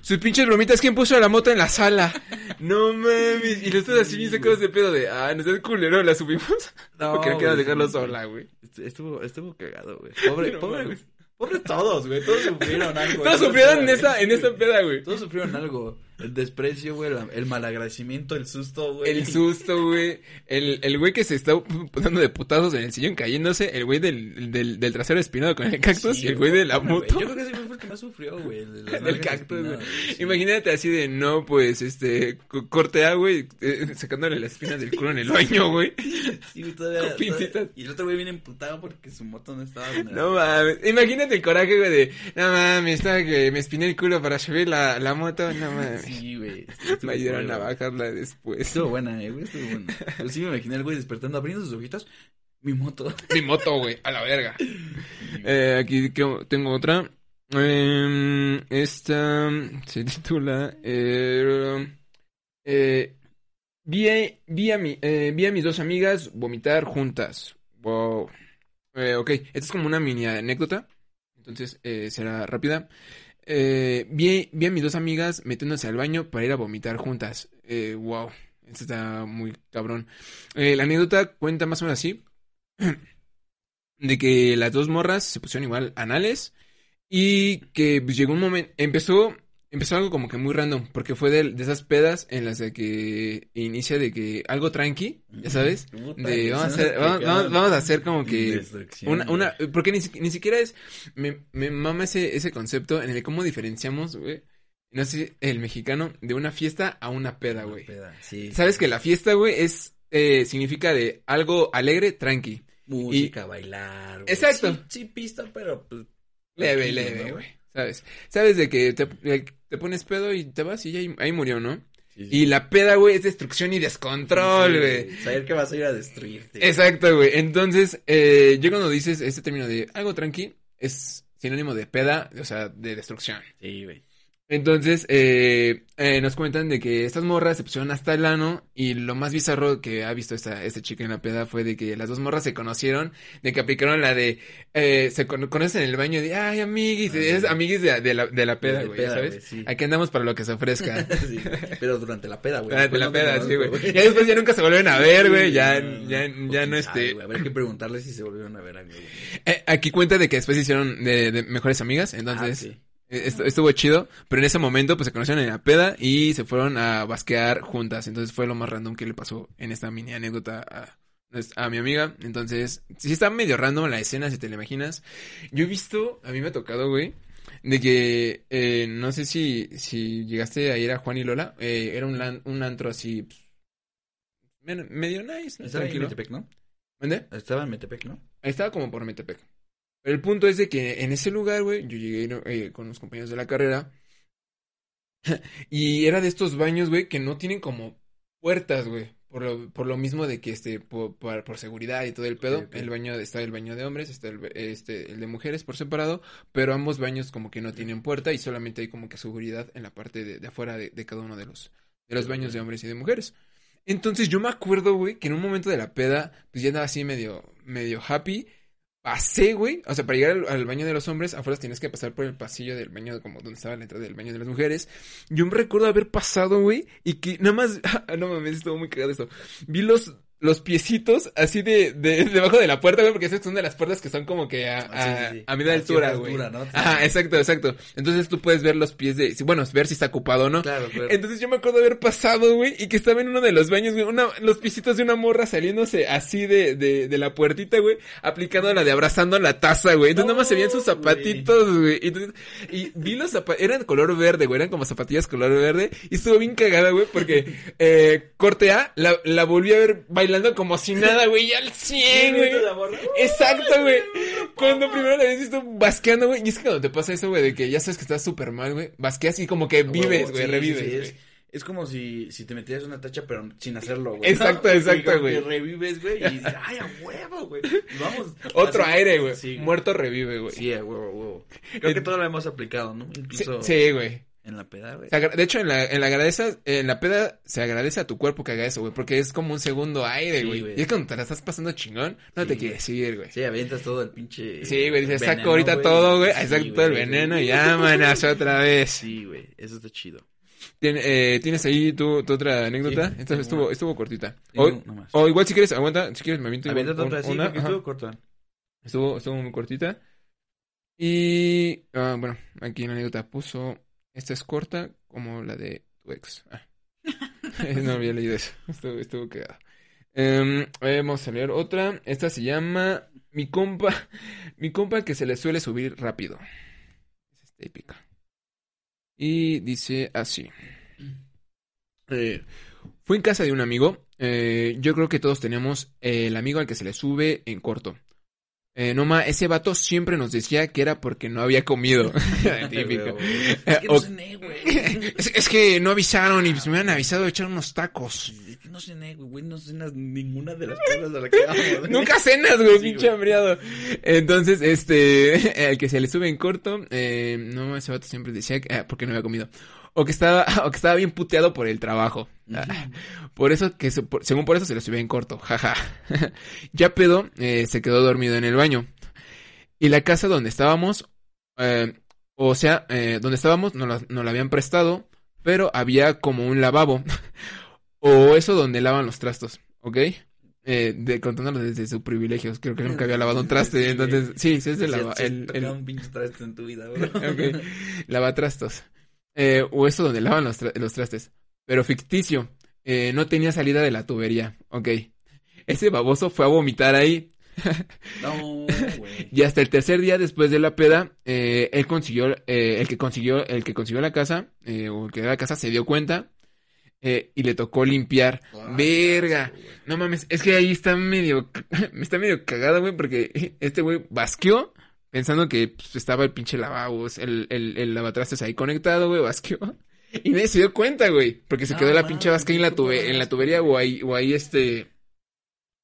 [SPEAKER 1] Sus pinches bromitas, ¿quién puso la moto en la sala? No mames. Y los dos así bien sacados de pedo de... Ah, no seas culero, la subimos. *laughs*
[SPEAKER 2] No,
[SPEAKER 1] Porque no
[SPEAKER 2] güey,
[SPEAKER 1] dejarlo sola, güey.
[SPEAKER 2] Est- Estuvo, estuvo cagado, güey. Pobre,
[SPEAKER 1] No
[SPEAKER 2] pobre,
[SPEAKER 1] mames.
[SPEAKER 2] pobre todos, güey. Todos sufrieron algo.
[SPEAKER 1] Todos
[SPEAKER 2] en
[SPEAKER 1] sufrieron en esa, en esa peda, güey.
[SPEAKER 2] Todos sufrieron algo. El desprecio, güey. la- El malagradecimiento, el susto, güey.
[SPEAKER 1] El susto, güey. El, el güey que se está dando de putazos en el sillón cayéndose. El güey del, del, del trasero espinado con el cactus.
[SPEAKER 2] Sí,
[SPEAKER 1] y el güey de la moto.
[SPEAKER 2] Yo creo que ese güey fue el que más sufrió, güey. el de *laughs*
[SPEAKER 1] cactus, güey.
[SPEAKER 2] sí.
[SPEAKER 1] Imagínate así de, no, pues, este, co- corte A, güey, eh, sacándole la espina del culo en el baño, güey.
[SPEAKER 2] Sí, güey, todavía, todavía- Y el otro güey viene emputado porque su moto no estaba.
[SPEAKER 1] No mames. Imagínate el coraje, güey, de, no mames, estaba que me espiné el culo para subir la, la moto, no mames.
[SPEAKER 2] Sí, güey. *laughs*
[SPEAKER 1] Me ayudaron a bajarla después.
[SPEAKER 2] Estuvo buena, eh, güey. Estuvo buena. *laughs* Pero sí me imaginé al güey despertando, abriendo sus ojitos. Mi moto.
[SPEAKER 1] Mi moto, güey, a la verga. *laughs* Eh, aquí tengo otra. Eh, esta se titula. Eh, eh, vi, a- vi, a mi, eh, vi a mis dos amigas vomitar juntas. Wow. Eh, ok, esta es como una mini anécdota. Entonces eh, será rápida. Eh, vi, a mis dos amigas metiéndose al baño para ir a vomitar juntas. Eh, wow, esto está muy cabrón. Eh, la anécdota cuenta más o menos así *clears throat* de que las dos morras se pusieron igual anales y que pues, llegó un momento, empezó, empezó algo como que muy random, porque fue de, de esas pedas en las de que inicia de que algo tranqui, ya sabes, de vamos a hacer, vamos, vamos- vamos a hacer como que una, una, porque ni, ni siquiera es, me, me mama ese, ese concepto en el cómo diferenciamos, güey, no sé, el mexicano, de una fiesta a una peda, güey.
[SPEAKER 2] Sí.
[SPEAKER 1] Sabes que la fiesta, güey, es, eh, significa de algo alegre, tranqui.
[SPEAKER 2] Música, bailar. güey.
[SPEAKER 1] Exacto.
[SPEAKER 2] Sí, sí, pista, pero pues.
[SPEAKER 1] Leve, leve, güey. ¿Sabes? Sabes de que te, te pones pedo y te vas y ahí, ahí murió, ¿no?
[SPEAKER 2] Sí, sí.
[SPEAKER 1] Y la peda, güey, es destrucción y descontrol,
[SPEAKER 2] Sí,
[SPEAKER 1] güey.
[SPEAKER 2] Saber que vas a ir a destruirte.
[SPEAKER 1] Exacto, güey. Entonces, eh, yo cuando dices este término de algo tranqui, es sinónimo de peda, o sea, de destrucción.
[SPEAKER 2] Sí, güey.
[SPEAKER 1] Entonces, eh, eh, nos cuentan de que estas morras se pusieron hasta el ano y lo más bizarro que ha visto esta, esta chica en la peda fue de que las dos morras se conocieron, de que aplicaron la de, eh, se con- conocen en el baño de, ay, amiguis,
[SPEAKER 2] Ah,
[SPEAKER 1] es amiguis de, de la, de la peda, güey, ¿sabes?
[SPEAKER 2] sí.
[SPEAKER 1] Aquí andamos para lo que se ofrezca. *laughs*
[SPEAKER 2] Sí, pero durante la peda, güey.
[SPEAKER 1] Ah,
[SPEAKER 2] Después
[SPEAKER 1] la
[SPEAKER 2] no
[SPEAKER 1] peda, sí, güey. Ya después ya nunca se volvieron a ver, güey,
[SPEAKER 2] Sí,
[SPEAKER 1] ya,
[SPEAKER 2] no,
[SPEAKER 1] ya,
[SPEAKER 2] no,
[SPEAKER 1] ya no este...
[SPEAKER 2] Habrá que preguntarle si se volvieron a ver a mí, güey.
[SPEAKER 1] Eh, aquí cuenta de que después se hicieron de, de mejores amigas, entonces...
[SPEAKER 2] Ah, sí.
[SPEAKER 1] Eh, estu- Estuvo chido, pero en ese momento pues se conocieron en la peda y se fueron a basquear juntas. Entonces fue lo más random que le pasó en esta mini anécdota a, a mi amiga. Entonces, sí está medio random la escena, si te la imaginas. Yo he visto, a mí me ha tocado, güey, de que eh, no sé si, si llegaste a ir a Juan y Lola. eh, era un, lan- un antro así, pues, medio nice,
[SPEAKER 2] Estaba en. Metepec, ¿no?
[SPEAKER 1] ¿Mande?
[SPEAKER 2] Estaba en Metepec, ¿no?
[SPEAKER 1] Ahí estaba como por Metepec. Pero el punto es de que en ese lugar, güey, yo llegué eh, con los compañeros de la carrera. *laughs* y era de estos baños, güey, que no tienen como puertas, güey. Por lo, por lo mismo de que, este, por, por, por seguridad y todo el pedo. El baño, está el baño de hombres, está el, este, el de mujeres por separado. Pero ambos baños como que no tienen puerta y solamente hay como que seguridad en la parte de, de afuera de, de cada uno de los, de los baños de hombres y de mujeres. Entonces yo me acuerdo, güey, que en un momento de la peda, pues ya andaba así medio, medio happy. Pasé, güey, o sea, para llegar al, baño de los hombres, afuera tienes que pasar por el pasillo del baño, como donde estaba la entrada del baño de las mujeres. Yo me recuerdo haber pasado, güey, y que nada más, *laughs* no mames, estuvo muy cagado esto. Vi los, los piecitos así de, de, *laughs* debajo de la puerta, güey, porque esas son de las puertas que son como que a, a,
[SPEAKER 2] Ah, sí, sí.
[SPEAKER 1] a media altura, güey.
[SPEAKER 2] ¿no?
[SPEAKER 1] Ajá, exacto, exacto. Entonces tú puedes ver los pies de, bueno, ver si está ocupado o no.
[SPEAKER 2] Claro, claro.
[SPEAKER 1] Entonces yo me acuerdo haber pasado, güey, y que estaba en uno de los baños, güey, una, los pisitos de una morra saliéndose así de, de, de la puertita, güey, aplicando la de abrazando la taza, güey. Entonces
[SPEAKER 2] No,
[SPEAKER 1] nada más se veían sus zapatitos, güey. Y, entonces- y vi los zapatos, eran color verde, güey, eran como zapatillas color verde. Y estuvo bien cagada, güey, porque, eh, corte A, la, la volví a ver bailando como si nada, güey, ya al 100, güey. Exacto, güey. Cuando primero la visto basqueando, güey. Y es que cuando te pasa eso, güey, de que ya sabes que estás súper mal, güey. Basqueas y como que vives, güey,
[SPEAKER 2] Sí,
[SPEAKER 1] revives,
[SPEAKER 2] sí, es, es como si, si te metieras una tacha, pero sin hacerlo, güey.
[SPEAKER 1] Exacto, exacto, güey.
[SPEAKER 2] Revives, güey, y dices, ay, a huevo, güey. Vamos.
[SPEAKER 1] Otro
[SPEAKER 2] Así-
[SPEAKER 1] aire, güey.
[SPEAKER 2] Sí,
[SPEAKER 1] Muerto revive, güey.
[SPEAKER 2] Sí, a huevo, a huevo. Creo que todo lo hemos aplicado, ¿no? Incluso
[SPEAKER 1] sí, güey.
[SPEAKER 2] En la peda, güey.
[SPEAKER 1] De hecho, en la, en la agradeza, en la peda se agradece a tu cuerpo que haga eso, güey, porque es como un segundo aire,
[SPEAKER 2] Sí,
[SPEAKER 1] güey.
[SPEAKER 2] güey.
[SPEAKER 1] y es cuando te la estás pasando chingón, no
[SPEAKER 2] Sí,
[SPEAKER 1] te quieres ir, güey.
[SPEAKER 2] Sí, avientas todo el pinche.
[SPEAKER 1] Sí, güey, dices, saco ahorita todo, güey,
[SPEAKER 2] Sí,
[SPEAKER 1] saco todo el veneno y vámonos *laughs* otra vez.
[SPEAKER 2] Sí, güey, eso está chido.
[SPEAKER 1] Tien- eh, ¿Tienes ahí tu, tu otra anécdota?
[SPEAKER 2] Sí,
[SPEAKER 1] Esta
[SPEAKER 2] tengo
[SPEAKER 1] estuvo,
[SPEAKER 2] una.
[SPEAKER 1] estuvo cortita. O,
[SPEAKER 2] una
[SPEAKER 1] o igual si quieres, aguanta, si quieres me aviento igual
[SPEAKER 2] otra, sí,
[SPEAKER 1] una, ajá.
[SPEAKER 2] estuvo corta.
[SPEAKER 1] Estuvo, estuvo muy cortita. Y, ah, bueno, aquí en la anécdota puso, esta es corta como la de tu ex. Ah. *laughs* no había leído eso, estuvo, cagado. Em, vamos a leer otra. Esta se llama Mi compa, *laughs* mi compa que se le suele subir rápido. Es esta épica. Y dice así. Eh, fue en casa de un amigo. eh, yo creo que todos tenemos eh, el amigo al que se le sube en corto. Eh, no ma, ese vato siempre nos decía que era porque no había comido. *laughs* *laughs* Típico.
[SPEAKER 2] Es
[SPEAKER 1] Eh,
[SPEAKER 2] que no cené, güey.
[SPEAKER 1] es, es que no avisaron y pues me hubieran avisado de echar unos tacos.
[SPEAKER 2] Es que no cené, güey, güey, no cenas ninguna de las cosas a las que vamos. güey. *laughs*
[SPEAKER 1] Nunca cenas, güey,
[SPEAKER 2] Sí,
[SPEAKER 1] pinche hambriado. Entonces, este, el que se le sube en corto, eh, no, ese vato siempre decía que, ah, porque no había comido. O que estaba, *laughs* o que estaba bien puteado por el trabajo. *laughs* Por eso, que por- según por eso se le subía en corto, *laughs* jaja. ya pedo, eh, se quedó dormido en el baño. Y la casa donde estábamos, eh, o sea, eh, donde estábamos nos la, nos la habían prestado, pero había como un lavabo. o eso donde lavan los trastos, ¿ok? Eh, de, contándolo desde su privilegios, creo que nunca había lavado un traste, entonces, sí, sí es el, lava, el, el-
[SPEAKER 2] un pinche traste en tu vida.
[SPEAKER 1] Lavatrastos. Eh, o eso donde lavan los, tra- los trastes. Pero ficticio. Eh, no tenía salida de la tubería. Ok. Ese baboso fue a vomitar ahí.
[SPEAKER 2] No, güey. *laughs*
[SPEAKER 1] Y hasta el tercer día después de la peda, eh, él consiguió, eh, el que consiguió, el que consiguió la casa, eh, o el que de la casa se dio cuenta, eh, y le tocó limpiar. Verga. No mames, es que ahí está medio, *laughs* está medio cagada, güey, porque este güey basqueó pensando que pues, estaba el pinche lavabos, el, el, el lavatrastes ahí conectado, güey, basqueó. *laughs* Y nadie se dio cuenta, güey, porque se quedó la pinche vasca ahí en la,
[SPEAKER 2] ¿cómo
[SPEAKER 1] tube, en la tubería o ahí, o ahí este...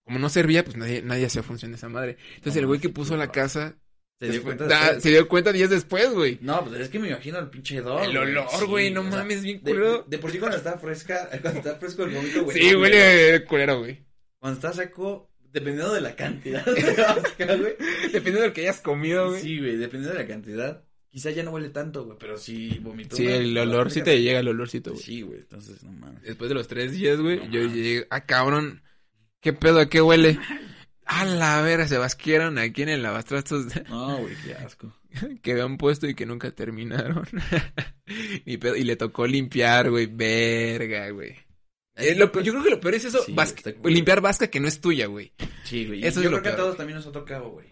[SPEAKER 1] Como no servía, pues nadie, nadie hacía función de esa madre. Entonces
[SPEAKER 2] No
[SPEAKER 1] el güey que puso la casa
[SPEAKER 2] Se dio cuenta después.
[SPEAKER 1] se dio cuenta días después, güey.
[SPEAKER 2] No, pues es que me imagino el pinche hedor.
[SPEAKER 1] El olor, güey, no
[SPEAKER 2] sea,
[SPEAKER 1] mames, bien culero.
[SPEAKER 2] de por sí cuando está fresca, *laughs* cuando está fresco el vómito, güey.
[SPEAKER 1] Sí, huele culero, güey.
[SPEAKER 2] Cuando está seco, dependiendo de la cantidad de. *laughs*
[SPEAKER 1] Dependiendo de lo que hayas comido, güey.
[SPEAKER 2] Sí, güey, dependiendo de la cantidad. Quizá ya no huele tanto, güey, pero sí vomitó.
[SPEAKER 1] Sí, el olor sí te llega el olorcito, güey.
[SPEAKER 2] Sí, güey, entonces no mames.
[SPEAKER 1] Después de los tres días, güey,
[SPEAKER 2] No
[SPEAKER 1] yo llegué, ah, cabrón, ¿qué pedo? ¿A qué huele? A la vera, se basquieron aquí en el lavatrastos
[SPEAKER 2] No, güey, qué asco. *laughs*
[SPEAKER 1] que habían puesto y que nunca terminaron. *laughs* Pedo, y le tocó limpiar, güey, verga, güey. Eh, lo yo creo que lo peor es eso,
[SPEAKER 2] Sí,
[SPEAKER 1] vasca- limpiar vasca que no es tuya, güey.
[SPEAKER 2] Sí, güey.
[SPEAKER 1] Eso
[SPEAKER 2] Yo
[SPEAKER 1] es lo
[SPEAKER 2] creo que a todos también nos ha tocado, güey.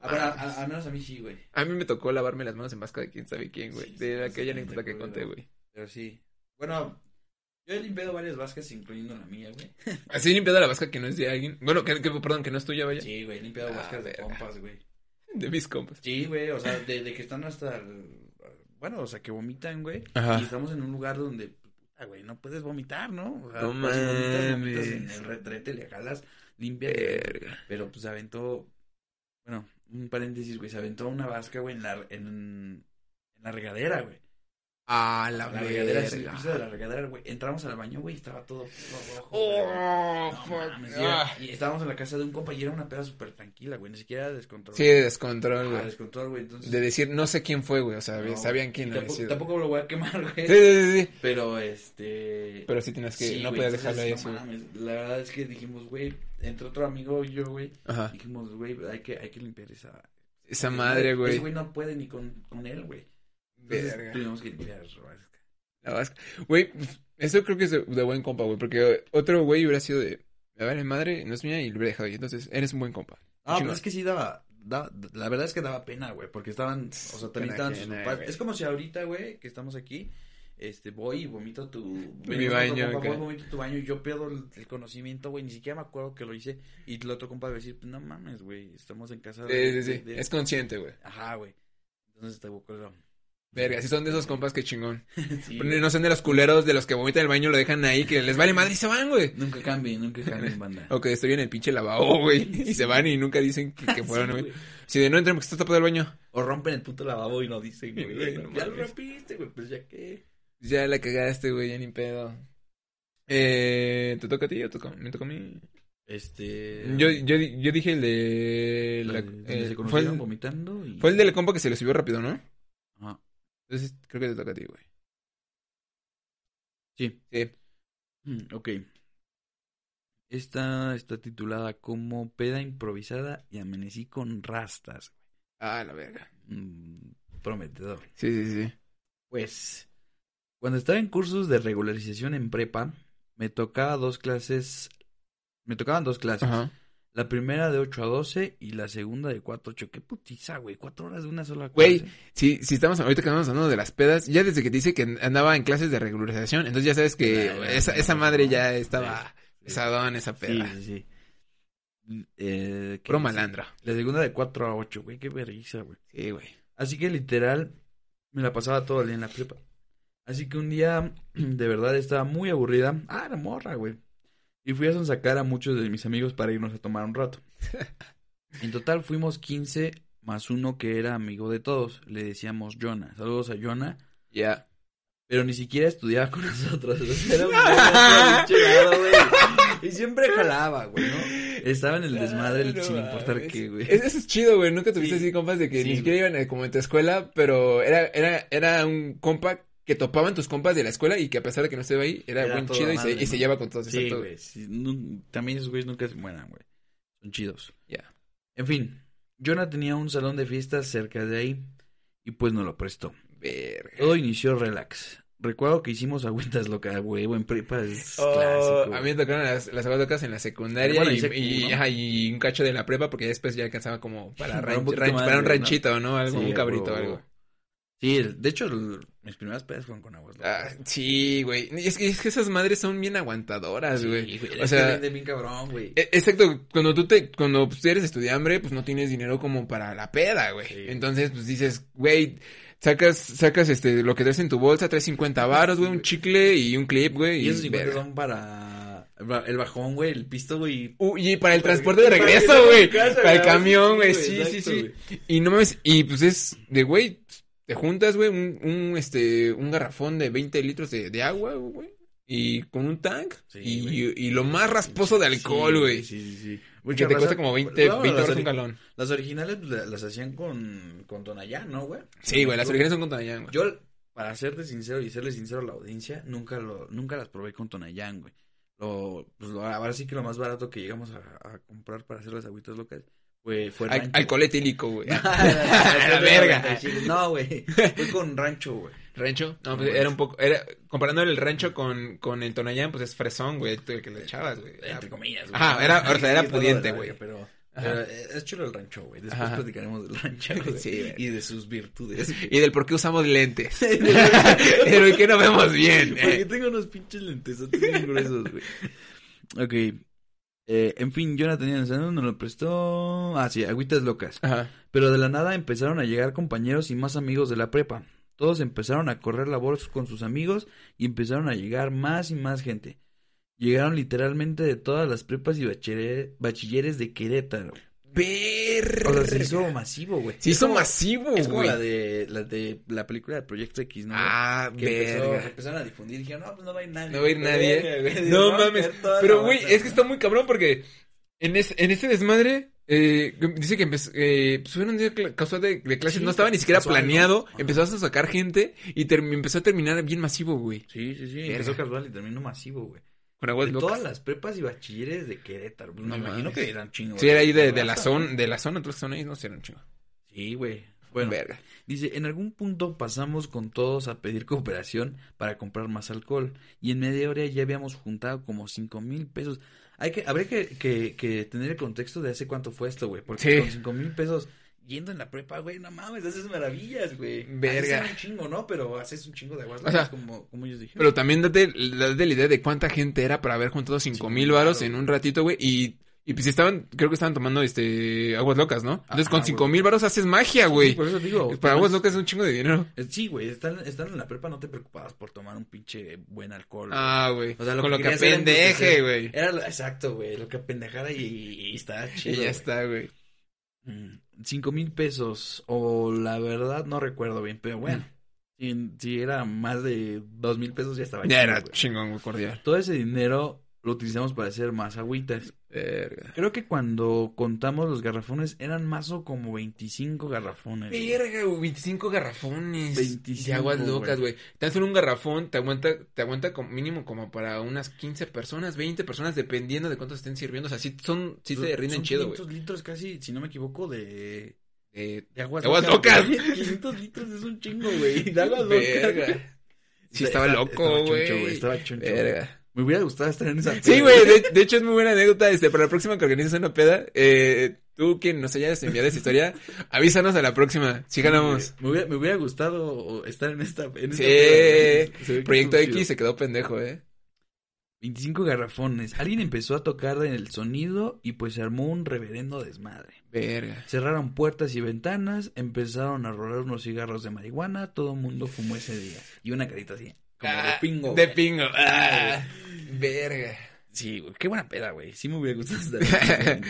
[SPEAKER 2] A ver, a- a- al menos a mí sí, güey.
[SPEAKER 1] A mí me tocó lavarme las manos en vasca de quién sabe quién, güey.
[SPEAKER 2] Sí,
[SPEAKER 1] de aquella anécdota que conté, güey.
[SPEAKER 2] Pero sí. Bueno, yo he limpiado varias vascas, incluyendo la mía, güey. *laughs*
[SPEAKER 1] Así limpiado la vasca que no es de alguien. Bueno, que, que- perdón, que no es tuya, vaya.
[SPEAKER 2] Sí, güey, he limpiado
[SPEAKER 1] Ah,
[SPEAKER 2] vascas de compas, güey. *laughs*
[SPEAKER 1] De mis compas.
[SPEAKER 2] Sí, güey, o sea, de, de que están hasta... el- Bueno, o sea, que vomitan, güey.
[SPEAKER 1] Ajá.
[SPEAKER 2] Y estamos en un lugar donde, güey, no puedes vomitar, ¿no? O sea,
[SPEAKER 1] No
[SPEAKER 2] pues, si vomitas, vomitas en el retrete, le jalas, limpia.
[SPEAKER 1] Verga.
[SPEAKER 2] Pero pues se aventó, bueno, un paréntesis, güey, se aventó una vasca, güey, en la, en, en la regadera, güey.
[SPEAKER 1] Ah, la,
[SPEAKER 2] La regadera, el piso de la regadera, güey. Entramos al baño, güey, y estaba todo, rojo.
[SPEAKER 1] Oh,
[SPEAKER 2] No
[SPEAKER 1] fuck.
[SPEAKER 2] mames, y, era-
[SPEAKER 1] Ah.
[SPEAKER 2] y estábamos en la casa de un compa y era una peda súper tranquila, güey, ni siquiera descontrol.
[SPEAKER 1] Sí, de descontrol,
[SPEAKER 2] Ah,
[SPEAKER 1] güey.
[SPEAKER 2] descontrol, güey, entonces...
[SPEAKER 1] De decir, no sé quién fue, güey. O sea,
[SPEAKER 2] no,
[SPEAKER 1] sabían quién lo había
[SPEAKER 2] tampoco,
[SPEAKER 1] sido.
[SPEAKER 2] tampoco lo voy a quemar, güey.
[SPEAKER 1] Sí, sí, sí, sí.
[SPEAKER 2] Pero, este...
[SPEAKER 1] Pero sí tienes que,
[SPEAKER 2] Sí,
[SPEAKER 1] no podías dejarlo ahí
[SPEAKER 2] no mames, La verdad es que dijimos, güey, entre otro amigo y yo, güey,
[SPEAKER 1] Ajá.
[SPEAKER 2] dijimos, güey, hay que, hay que limpiar esa...
[SPEAKER 1] Esa madre,
[SPEAKER 2] Ese
[SPEAKER 1] güey.
[SPEAKER 2] güey no puede ni con, con él, güey. Entonces
[SPEAKER 1] Verga.
[SPEAKER 2] tuvimos que limpiar esa vasca.
[SPEAKER 1] La vasca. Güey, pues, eso creo que es de, de buen compa, güey. Porque otro güey hubiera sido de, me vale madre, no es mía y lo hubiera dejado ahí. Entonces, eres un buen compa.
[SPEAKER 2] Ah, pero es que sí daba, daba- la verdad es que daba pena, güey, porque estaban, o sea, también estaban sus papás. Es como si ahorita, güey, que estamos aquí, este, voy y vomito tu...
[SPEAKER 1] Mi baño,
[SPEAKER 2] compa,
[SPEAKER 1] acá.
[SPEAKER 2] voy y vomito tu baño y yo pierdo el, el conocimiento, güey, ni siquiera me acuerdo que lo hice y el otro compa va a decir, pues no mames, güey, estamos en casa
[SPEAKER 1] Sí,
[SPEAKER 2] de...
[SPEAKER 1] sí, sí.
[SPEAKER 2] de- de-
[SPEAKER 1] Es consciente, güey.
[SPEAKER 2] Ajá, güey. Entonces te acuerdo.
[SPEAKER 1] Verga, si son de esos compas, qué chingón. *laughs*
[SPEAKER 2] Sí,
[SPEAKER 1] No son de los culeros de los que vomitan el baño, lo dejan ahí, que les vale madre y se van, güey.
[SPEAKER 2] Nunca cambien, nunca cambien, banda. *laughs*
[SPEAKER 1] O que estoy en el pinche lavabo, güey. Y se van y nunca dicen que, que *laughs* fueron,
[SPEAKER 2] Sí,
[SPEAKER 1] güey. Si de no entren porque está tapado el baño.
[SPEAKER 2] O rompen el puto lavabo y no dicen, güey.
[SPEAKER 1] No
[SPEAKER 2] ya lo rompiste, güey, pues ya que.
[SPEAKER 1] Ya la cagaste, güey, ya ni pedo. Eh, ¿te toca a ti o me toca a mí?
[SPEAKER 2] Este.
[SPEAKER 1] Yo, yo, yo dije el de...
[SPEAKER 2] la-
[SPEAKER 1] la-
[SPEAKER 2] donde
[SPEAKER 1] eh,
[SPEAKER 2] se
[SPEAKER 1] fue, el,
[SPEAKER 2] vomitando y.
[SPEAKER 1] fue el del compa que se le subió rápido, ¿no?
[SPEAKER 2] Ajá.
[SPEAKER 1] Entonces creo que te toca a ti, güey.
[SPEAKER 2] Sí.
[SPEAKER 1] Sí.
[SPEAKER 2] Mm, ok. Esta está titulada como Peda improvisada y amanecí con rastas.
[SPEAKER 1] Ah, la verga.
[SPEAKER 2] Mm, prometedor.
[SPEAKER 1] Sí, sí, sí.
[SPEAKER 2] Pues, cuando estaba en cursos de regularización en prepa, me tocaba dos clases. Me tocaban dos clases.
[SPEAKER 1] Ajá.
[SPEAKER 2] La primera de 8 a 12 y la segunda de 4 a 8. Qué putiza, güey. Cuatro horas de una sola
[SPEAKER 1] Güey,
[SPEAKER 2] clase.
[SPEAKER 1] Si, si estamos ahorita que estamos hablando de las pedas, ya desde que te dice que andaba en clases de regularización, entonces ya sabes que esa, madre
[SPEAKER 2] ya.
[SPEAKER 1] ya estaba
[SPEAKER 2] Sí.
[SPEAKER 1] pesadón, esa
[SPEAKER 2] Sí,
[SPEAKER 1] peda.
[SPEAKER 2] sí, sí. Mm, Eh, ¿qué
[SPEAKER 1] Puro
[SPEAKER 2] dice?
[SPEAKER 1] malandra.
[SPEAKER 2] La segunda de 4 a 8, güey. Qué vergüenza, güey.
[SPEAKER 1] Sí, güey.
[SPEAKER 2] Así que literal, me la pasaba todo el día en la prepa. Así que un día, *clears throat* de verdad, estaba muy aburrida. Ah, era morra, güey. Y fui a sonsacar a muchos de mis amigos para irnos a tomar un rato. *laughs* En total fuimos 15 más uno que era amigo de todos. Le decíamos Jonah. Saludos a Jonah.
[SPEAKER 1] Ya.
[SPEAKER 2] Pero ni siquiera estudiaba con nosotros. *laughs* Era un chelado, güey. Y siempre jalaba, güey, ¿no? Estaba en el desmadre
[SPEAKER 1] no
[SPEAKER 2] sin importar
[SPEAKER 1] mames.
[SPEAKER 2] qué, güey.
[SPEAKER 1] Es- Eso es chido, güey. Nunca tuviste
[SPEAKER 2] Sí.
[SPEAKER 1] así compas de que
[SPEAKER 2] Sí,
[SPEAKER 1] ni siquiera iban eh, como en tu escuela, pero era, era, era un compa que topaban tus compas de la escuela y que a pesar de que no estaba ahí, era,
[SPEAKER 2] Era
[SPEAKER 1] buen chido y, se, y se
[SPEAKER 2] ¿no?
[SPEAKER 1] lleva con todos.
[SPEAKER 2] Sí, güey. sí, también esos güeyes nunca se mueran, güey. Son chidos.
[SPEAKER 1] Ya.
[SPEAKER 2] En fin, Jonah tenía un salón de fiestas cerca de ahí y pues nos lo prestó.
[SPEAKER 1] Verga.
[SPEAKER 2] Todo inició relax. Recuerdo que hicimos agüitas locas, güey, en prepa es
[SPEAKER 1] Oh,
[SPEAKER 2] clásico.
[SPEAKER 1] a mí me tocaron las, las aguas locas en la secundaria
[SPEAKER 2] Bueno,
[SPEAKER 1] y,
[SPEAKER 2] y secu,
[SPEAKER 1] y-
[SPEAKER 2] ¿no?
[SPEAKER 1] ajá, y un cacho de la prepa porque después ya alcanzaba como para, *laughs*
[SPEAKER 2] un
[SPEAKER 1] ranch-
[SPEAKER 2] más,
[SPEAKER 1] para un
[SPEAKER 2] ¿no?
[SPEAKER 1] ranchito, ¿no? Algo,
[SPEAKER 2] Sí,
[SPEAKER 1] un cabrito,
[SPEAKER 2] huevo.
[SPEAKER 1] algo.
[SPEAKER 2] Sí, de hecho, el- mis primeras pedas fueron con aguas locas.
[SPEAKER 1] Ah, sí, güey. Es que, es que esas madres son bien aguantadoras,
[SPEAKER 2] Sí,
[SPEAKER 1] güey.
[SPEAKER 2] güey,
[SPEAKER 1] o sea,
[SPEAKER 2] que vende bien cabrón, güey.
[SPEAKER 1] E- Exacto, cuando tú te, cuando pues, eres estudiambre, pues no tienes dinero como para la peda, güey.
[SPEAKER 2] Sí.
[SPEAKER 1] Entonces, pues dices, güey, sacas, sacas este, lo que traes en tu bolsa, traes 50 varos, güey, un chicle y un clip, güey.
[SPEAKER 2] y esos 50
[SPEAKER 1] verga.
[SPEAKER 2] son para el bajón, güey, el pisto, güey.
[SPEAKER 1] Uh, y para el transporte de regreso, güey. Para el camión, güey.
[SPEAKER 2] Sí,
[SPEAKER 1] Sí, sí, sí. Y no mames, y pues es de, güey, te juntas, güey, un, un, este, un garrafón de 20 litros de, de agua, güey. Y con un tank.
[SPEAKER 2] Sí,
[SPEAKER 1] y, y lo más rasposo de alcohol, güey.
[SPEAKER 2] Sí, sí, sí.
[SPEAKER 1] Que
[SPEAKER 2] Mucha
[SPEAKER 1] te
[SPEAKER 2] raza-
[SPEAKER 1] cuesta como 20,
[SPEAKER 2] No,
[SPEAKER 1] 20
[SPEAKER 2] las
[SPEAKER 1] horas un galón.
[SPEAKER 2] Las originales pues, la- las hacían con, con Tonayán, ¿no, güey?
[SPEAKER 1] Sí, güey, las
[SPEAKER 2] Yo-
[SPEAKER 1] originales son con Tonayán, güey.
[SPEAKER 2] Yo, para serte sincero y serle sincero a la audiencia, nunca lo, nunca las probé con Tonayán, güey. Lo, pues lo- ahora sí que lo más barato que llegamos a, a comprar para hacer las agüitas locas fue, fue
[SPEAKER 1] Al- alcohol etílico, güey. *laughs*
[SPEAKER 2] a
[SPEAKER 1] la verga.
[SPEAKER 2] No, güey. Fue con rancho, güey.
[SPEAKER 1] ¿Rancho? No, pues era un poco, era, comparando el rancho con, con el Tonayán, pues es fresón, güey, el que le echabas, güey.
[SPEAKER 2] Entre comillas, güey.
[SPEAKER 1] Ajá, era- o sea, era pudiente, güey.
[SPEAKER 2] Pero, es chulo el rancho, güey. Después
[SPEAKER 1] Ajá.
[SPEAKER 2] platicaremos del rancho, *laughs* güey.
[SPEAKER 1] Sí, güey.
[SPEAKER 2] y de sus virtudes.
[SPEAKER 1] Y del por qué usamos lentes. *laughs* Pero que no vemos bien.
[SPEAKER 2] Porque tengo unos pinches lentes bien gruesos, güey. Ok. Eh, en fin, Jonathan Yanzano nos lo prestó. Ah, sí, agüitas locas.
[SPEAKER 1] Ajá.
[SPEAKER 2] Pero de la nada empezaron a llegar compañeros y más amigos de la prepa. Todos empezaron a correr la voz con sus amigos y empezaron a llegar más y más gente. Llegaron literalmente de todas las prepas y bachiller- bachilleres de Querétaro.
[SPEAKER 1] Ver.
[SPEAKER 2] O sea, se hizo masivo, güey.
[SPEAKER 1] Se hizo
[SPEAKER 2] como-
[SPEAKER 1] masivo,
[SPEAKER 2] Es como
[SPEAKER 1] güey.
[SPEAKER 2] la de, la de la película de Proyecto X, ¿no?
[SPEAKER 1] Ah,
[SPEAKER 2] que empezó- empezaron a difundir y dijeron, no, pues no va a ir nadie.
[SPEAKER 1] No va a ir nadie.
[SPEAKER 2] Verga,
[SPEAKER 1] No mames. Pero, güey, es que está muy cabrón porque en, es, en ese desmadre, eh, dice que empezó, eh, pues un día casual de, de clases,
[SPEAKER 2] Sí,
[SPEAKER 1] no estaba ni siquiera planeado, empezó a sacar gente y empezó a terminar bien masivo, güey.
[SPEAKER 2] Sí, sí, sí.
[SPEAKER 1] Verga.
[SPEAKER 2] Empezó casual y terminó masivo, güey.
[SPEAKER 1] Con aguas
[SPEAKER 2] De
[SPEAKER 1] locas.
[SPEAKER 2] todas las prepas y bachilleres de Querétaro. Pues,
[SPEAKER 1] No
[SPEAKER 2] me imagino que eran chingos.
[SPEAKER 1] Sí, era ahí de, de la zona, de la zona, que son ahí, no eran chingos.
[SPEAKER 2] Sí, güey. Bueno,
[SPEAKER 1] Verga.
[SPEAKER 2] dice, en algún punto pasamos con todos a pedir cooperación para comprar más alcohol. Y en media hora ya habíamos juntado como cinco mil pesos. Hay que, habría que, que, que tener el contexto de hace cuánto fue esto, güey. Porque
[SPEAKER 1] Sí.
[SPEAKER 2] con cinco mil pesos yendo en la prepa, güey, no mames, haces maravillas, güey.
[SPEAKER 1] Verga.
[SPEAKER 2] Haces un chingo, ¿no? Pero haces un chingo de aguas
[SPEAKER 1] O sea,
[SPEAKER 2] locas, como, como ellos dijeron.
[SPEAKER 1] Pero también date, date la idea de cuánta gente era para haber juntado cinco
[SPEAKER 2] Sí,
[SPEAKER 1] mil varos
[SPEAKER 2] claro.
[SPEAKER 1] en un ratito, güey. Y, y pues estaban, creo que estaban tomando este aguas locas, ¿no? Entonces
[SPEAKER 2] Ajá,
[SPEAKER 1] con cinco mil varos haces magia, güey.
[SPEAKER 2] Por eso digo.
[SPEAKER 1] Para aguas locas es un chingo de dinero.
[SPEAKER 2] eh, Sí, güey, están, están en la prepa, no te preocupabas por tomar un pinche buen alcohol.
[SPEAKER 1] Ah, güey.
[SPEAKER 2] O sea, lo
[SPEAKER 1] con
[SPEAKER 2] que
[SPEAKER 1] lo que
[SPEAKER 2] enriquecer.
[SPEAKER 1] güey.
[SPEAKER 2] Era exacto, güey, lo que apendejara y, y está
[SPEAKER 1] Y
[SPEAKER 2] chido.
[SPEAKER 1] ya
[SPEAKER 2] güey.
[SPEAKER 1] está, güey.
[SPEAKER 2] Mm, Cinco mil pesos, o la verdad no recuerdo bien, pero bueno. Si, si era más de dos mil pesos ya estaba
[SPEAKER 1] Ya era
[SPEAKER 2] güey.
[SPEAKER 1] chingón, cordial.
[SPEAKER 2] Todo ese dinero lo utilizamos para hacer más agüitas.
[SPEAKER 1] Verga.
[SPEAKER 2] Creo que cuando contamos los garrafones eran más o como 25 garrafones. güey.
[SPEAKER 1] Verga, güey, 25 garrafones.
[SPEAKER 2] 25,
[SPEAKER 1] de aguas
[SPEAKER 2] güey.
[SPEAKER 1] locas, güey. Tan solo un garrafón te aguanta, te aguanta como mínimo como para unas 15 personas, 20 personas, dependiendo de cuántos estén sirviendo. O sea, sí, son, sí te rinden
[SPEAKER 2] son
[SPEAKER 1] chido, güey.
[SPEAKER 2] 500 litros casi, si no me equivoco, de, de aguas,
[SPEAKER 1] De aguas locas.
[SPEAKER 2] güey. 500 *laughs* litros es un chingo, güey. De aguas *laughs* locas.
[SPEAKER 1] verga. Sí, estaba
[SPEAKER 2] Está-
[SPEAKER 1] loco,
[SPEAKER 2] estaba choncho,
[SPEAKER 1] güey.
[SPEAKER 2] Estaba choncho.
[SPEAKER 1] Verga.
[SPEAKER 2] Me hubiera gustado estar en esa.
[SPEAKER 1] Sí, güey, de, de hecho es muy buena anécdota, este, para la próxima que organices una peda, eh, tú quien nos hayas enviado esa historia, avísanos a la próxima, sí ganamos.
[SPEAKER 2] Me hubiera, me hubiera gustado estar en esta. En esta
[SPEAKER 1] Sí,
[SPEAKER 2] peda. Se
[SPEAKER 1] Proyecto X
[SPEAKER 2] chido.
[SPEAKER 1] se quedó pendejo, eh.
[SPEAKER 2] 25 garrafones. Alguien empezó a tocar en el sonido y pues se armó un reverendo desmadre.
[SPEAKER 1] Verga.
[SPEAKER 2] Cerraron puertas y ventanas, empezaron a rolar unos cigarros de marihuana, todo el mundo fumó ese día. Y una carita así, como de
[SPEAKER 1] Ah,
[SPEAKER 2] pingo.
[SPEAKER 1] De pingo. Ah, verga.
[SPEAKER 2] Sí, güey, qué buena peda, güey. Sí me hubiera gustado *laughs* estar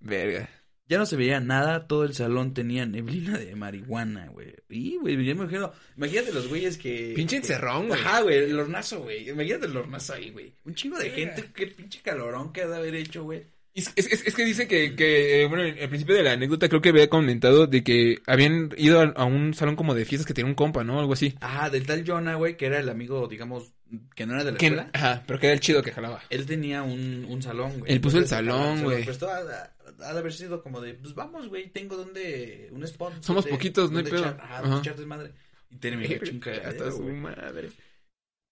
[SPEAKER 1] verga.
[SPEAKER 2] Ya no se veía nada, todo el salón tenía neblina de marihuana, güey. Y, güey, me imagino, imagínate los güeyes que...
[SPEAKER 1] Pinche encerrón, güey.
[SPEAKER 2] Ajá, güey, el hornazo, güey. Imagínate el hornazo ahí, güey. Un chingo de
[SPEAKER 1] Verga.
[SPEAKER 2] gente, qué pinche calorón que ha de haber hecho, güey.
[SPEAKER 1] Es, es- es- que dice que, que, eh, bueno, al principio de la anécdota creo que había comentado de que habían ido a, a un salón como de fiestas que tenía un compa, ¿no? Algo así.
[SPEAKER 2] Ajá, del tal Jonah, güey, que era el amigo, digamos, que no era de la
[SPEAKER 1] Que-
[SPEAKER 2] escuela.
[SPEAKER 1] ajá, pero que era el chido que jalaba.
[SPEAKER 2] Él tenía un, un salón, güey.
[SPEAKER 1] Él puso el salón, güey.
[SPEAKER 2] prestó a, a- ha de haber sido como de, pues vamos, güey, tengo donde, un spot.
[SPEAKER 1] Somos
[SPEAKER 2] donde-
[SPEAKER 1] poquitos, no hay
[SPEAKER 2] donde
[SPEAKER 1] pedo.
[SPEAKER 2] Ajá,
[SPEAKER 1] Ajá.
[SPEAKER 2] donde echar desmadre. Y terminó *laughs*
[SPEAKER 1] Hasta
[SPEAKER 2] chingadera,
[SPEAKER 1] su
[SPEAKER 2] güey.
[SPEAKER 1] madre.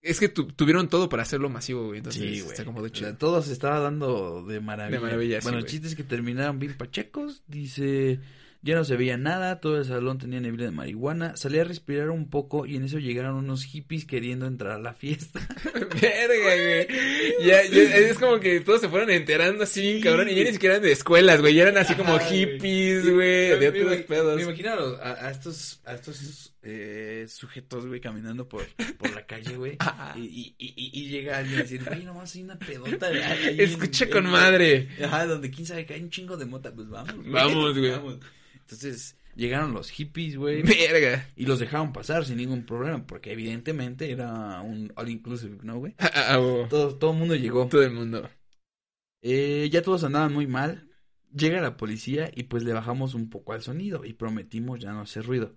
[SPEAKER 1] Es que tu- tuvieron todo para hacerlo masivo, güey. Entonces,
[SPEAKER 2] Sí, güey.
[SPEAKER 1] se acomodó
[SPEAKER 2] O sea,
[SPEAKER 1] chido.
[SPEAKER 2] todo se estaba dando de maravilla.
[SPEAKER 1] De maravilla, sí,
[SPEAKER 2] Bueno, el
[SPEAKER 1] güey.
[SPEAKER 2] chiste es que terminaron bien pachecos. Dice, ya no se veía nada, todo el salón tenía neblina de marihuana. Salí a respirar un poco y en eso llegaron unos hippies queriendo entrar a la fiesta. *laughs*
[SPEAKER 1] Verga, güey. Ya, ya, es como que todos se fueron enterando así, cabrón. Y ya ni siquiera eran de escuelas, güey. Ya eran así como
[SPEAKER 2] Ajá,
[SPEAKER 1] hippies, güey. De otros
[SPEAKER 2] me-
[SPEAKER 1] pedos.
[SPEAKER 2] Me imagino a, los- a- a estos, a estos eh, sujetos, güey, caminando por, por la calle, güey. *laughs*
[SPEAKER 1] Ah.
[SPEAKER 2] Y, y, y, y llega alguien a decir, güey, nomás hay una pedota. de- ahí
[SPEAKER 1] Escucha
[SPEAKER 2] en-
[SPEAKER 1] con madre.
[SPEAKER 2] Ajá, donde quién sabe que hay un chingo de mota, pues vamos.
[SPEAKER 1] Vamos, güey.
[SPEAKER 2] Vamos. Entonces, llegaron los hippies, güey. *laughs*
[SPEAKER 1] Verga.
[SPEAKER 2] Y los dejaron pasar sin ningún problema, porque evidentemente era un all inclusive, ¿no, güey? *laughs*
[SPEAKER 1] Ah.
[SPEAKER 2] Todo, todo el mundo llegó.
[SPEAKER 1] Todo el mundo.
[SPEAKER 2] Eh, ya todos andaban muy mal. Llega la policía y pues le bajamos un poco al sonido y prometimos ya no hacer ruido.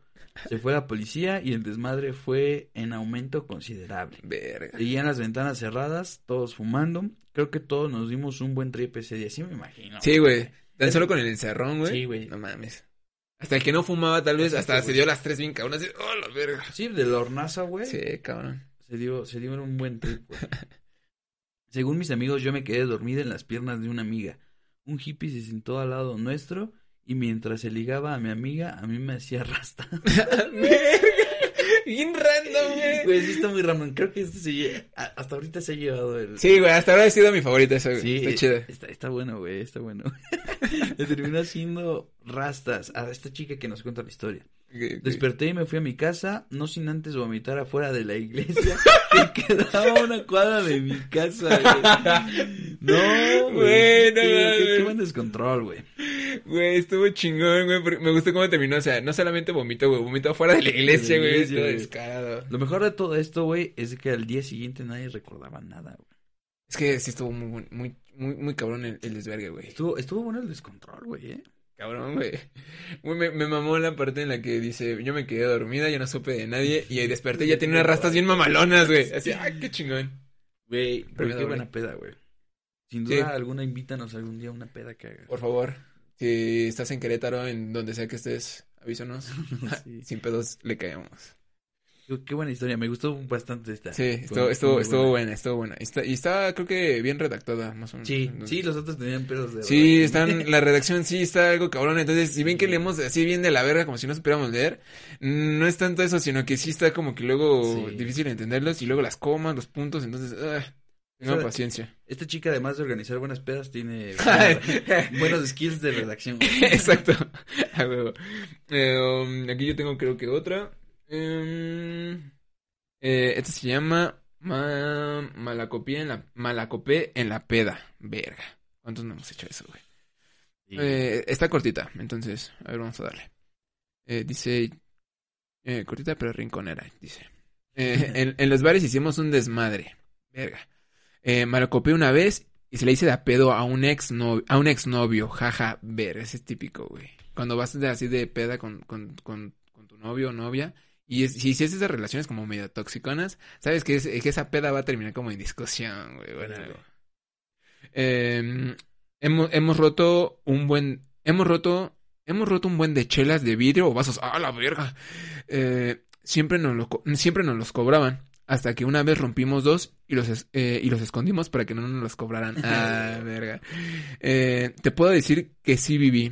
[SPEAKER 2] Se fue la policía y el desmadre fue en aumento considerable.
[SPEAKER 1] Verga.
[SPEAKER 2] Seguían las ventanas cerradas, todos fumando. Creo que todos nos dimos un buen trip ese día, sí me imagino.
[SPEAKER 1] Sí, güey. Tan solo con el encerrón, güey.
[SPEAKER 2] Sí, güey.
[SPEAKER 1] No mames. Hasta el que no fumaba, tal vez, hasta se dio las tres bien cabrón. Así, oh, la verga.
[SPEAKER 2] Sí, de la hornaza, güey.
[SPEAKER 1] Sí, cabrón.
[SPEAKER 2] Se dio, se dio un buen trip, güey. Según mis amigos, yo me quedé dormida en las piernas de una amiga. Un hippie se sentó al lado nuestro y mientras se ligaba a mi amiga, a mí me hacía *laughs* rasta. *laughs*
[SPEAKER 1] verga. *laughs* Bien random, güey.
[SPEAKER 2] Güey, sí está muy random. Creo que este se hasta ahorita se ha llevado el...
[SPEAKER 1] Sí, güey, hasta ahora ha sido mi favorita esa, güey.
[SPEAKER 2] Sí,
[SPEAKER 1] Está chida.
[SPEAKER 2] Está, está bueno, güey, está bueno. *laughs* Le terminó haciendo rastas a esta chica que nos cuenta la historia. Desperté y me fui a mi casa, no sin antes vomitar afuera de la iglesia, *laughs* que quedaba una cuadra de mi casa, güey. No,
[SPEAKER 1] Güey,
[SPEAKER 2] güey.
[SPEAKER 1] no
[SPEAKER 2] qué, qué- qué buen descontrol, güey.
[SPEAKER 1] Güey, estuvo chingón, güey. porque Me gustó cómo terminó. O sea, no solamente vomitó, güey. Vomitó fuera de la iglesia,
[SPEAKER 2] De la
[SPEAKER 1] güey. Estuvo descarado.
[SPEAKER 2] Lo mejor de todo esto, güey, es que al día siguiente nadie recordaba nada, güey.
[SPEAKER 1] Es que sí estuvo muy, muy, muy, muy cabrón el, el desvergue, güey.
[SPEAKER 2] Estuvo, estuvo bueno el descontrol, güey, eh.
[SPEAKER 1] Cabrón, güey. Me, me mamó la parte en la que dice, yo me quedé dormida, yo no supe de nadie, y ahí desperté y ya tenía unas rastas bien mamalonas, güey. Así, ay, qué chingón.
[SPEAKER 2] Güey, pero qué buena peda, güey. Sin
[SPEAKER 1] Sí.
[SPEAKER 2] duda alguna, invítanos algún día a una peda que haga.
[SPEAKER 1] Por favor, si estás en Querétaro, en donde sea que estés, avísanos. *laughs*
[SPEAKER 2] Sí.
[SPEAKER 1] Sin pedos le caemos.
[SPEAKER 2] Qué, buena historia, me gustó bastante esta.
[SPEAKER 1] Sí, estuvo, estuvo, buena, estuvo buena. Y está, y está, creo que bien redactada, más o menos.
[SPEAKER 2] Sí,
[SPEAKER 1] Entonces-
[SPEAKER 2] sí, los otros tenían pedos de
[SPEAKER 1] Sí, están, *laughs* la redacción sí está algo cabrón. Entonces, si bien que leemos así bien de la verga, como si no supiéramos leer, no es tanto eso, sino que sí está como que luego
[SPEAKER 2] Sí.
[SPEAKER 1] difícil entenderlos y luego las comas, los puntos. Entonces, ah, tengan
[SPEAKER 2] O sea,
[SPEAKER 1] paciencia.
[SPEAKER 2] Esta chica, además de organizar buenas pedas, tiene *laughs* buenos, skills de redacción. *laughs*
[SPEAKER 1] Exacto. A huevo. Eh, um, aquí yo tengo creo que otra. Em, eh, esta se llama Ma- Malacopía en la Malacopé en la peda. Verga. ¿Cuántos no hemos hecho eso, güey?
[SPEAKER 2] Sí.
[SPEAKER 1] Eh, está cortita, entonces, a ver, vamos a darle. Eh, dice, eh, cortita pero rinconera, dice. *laughs* En, en los bares hicimos un desmadre. Verga. Copié una vez y se le hice de a pedo a un ex novio, a un exnovio, jaja, verga, ese es típico, güey. Cuando vas de, así de peda con, con, con, con tu novio o novia, y es- si si es esas relaciones como medio toxiconas, sabes que, es- que esa peda va a terminar como en discusión, güey, bueno, algo. Eh, hemos, hemos roto un buen, hemos roto, hemos roto un buen de chelas de vidrio o vasos, ¡ah, la verga! Eh, siempre nos lo, siempre nos los cobraban, hasta que una vez rompimos dos y los, eh, y los escondimos para que no nos los cobraran. *laughs* Ah, verga. Eh, te puedo decir que sí viví.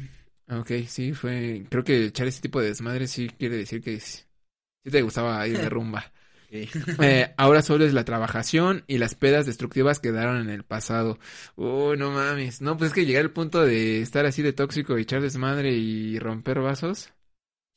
[SPEAKER 1] Ok, sí, fue, creo que echar ese tipo de desmadre sí quiere decir que sí, te gustaba ir de rumba. *laughs* Eh, ahora solo es la trabajación y las pedas destructivas quedaron en el pasado. Uy, no mames. No, pues es que llegar al punto de estar así de tóxico y echar desmadre y romper vasos.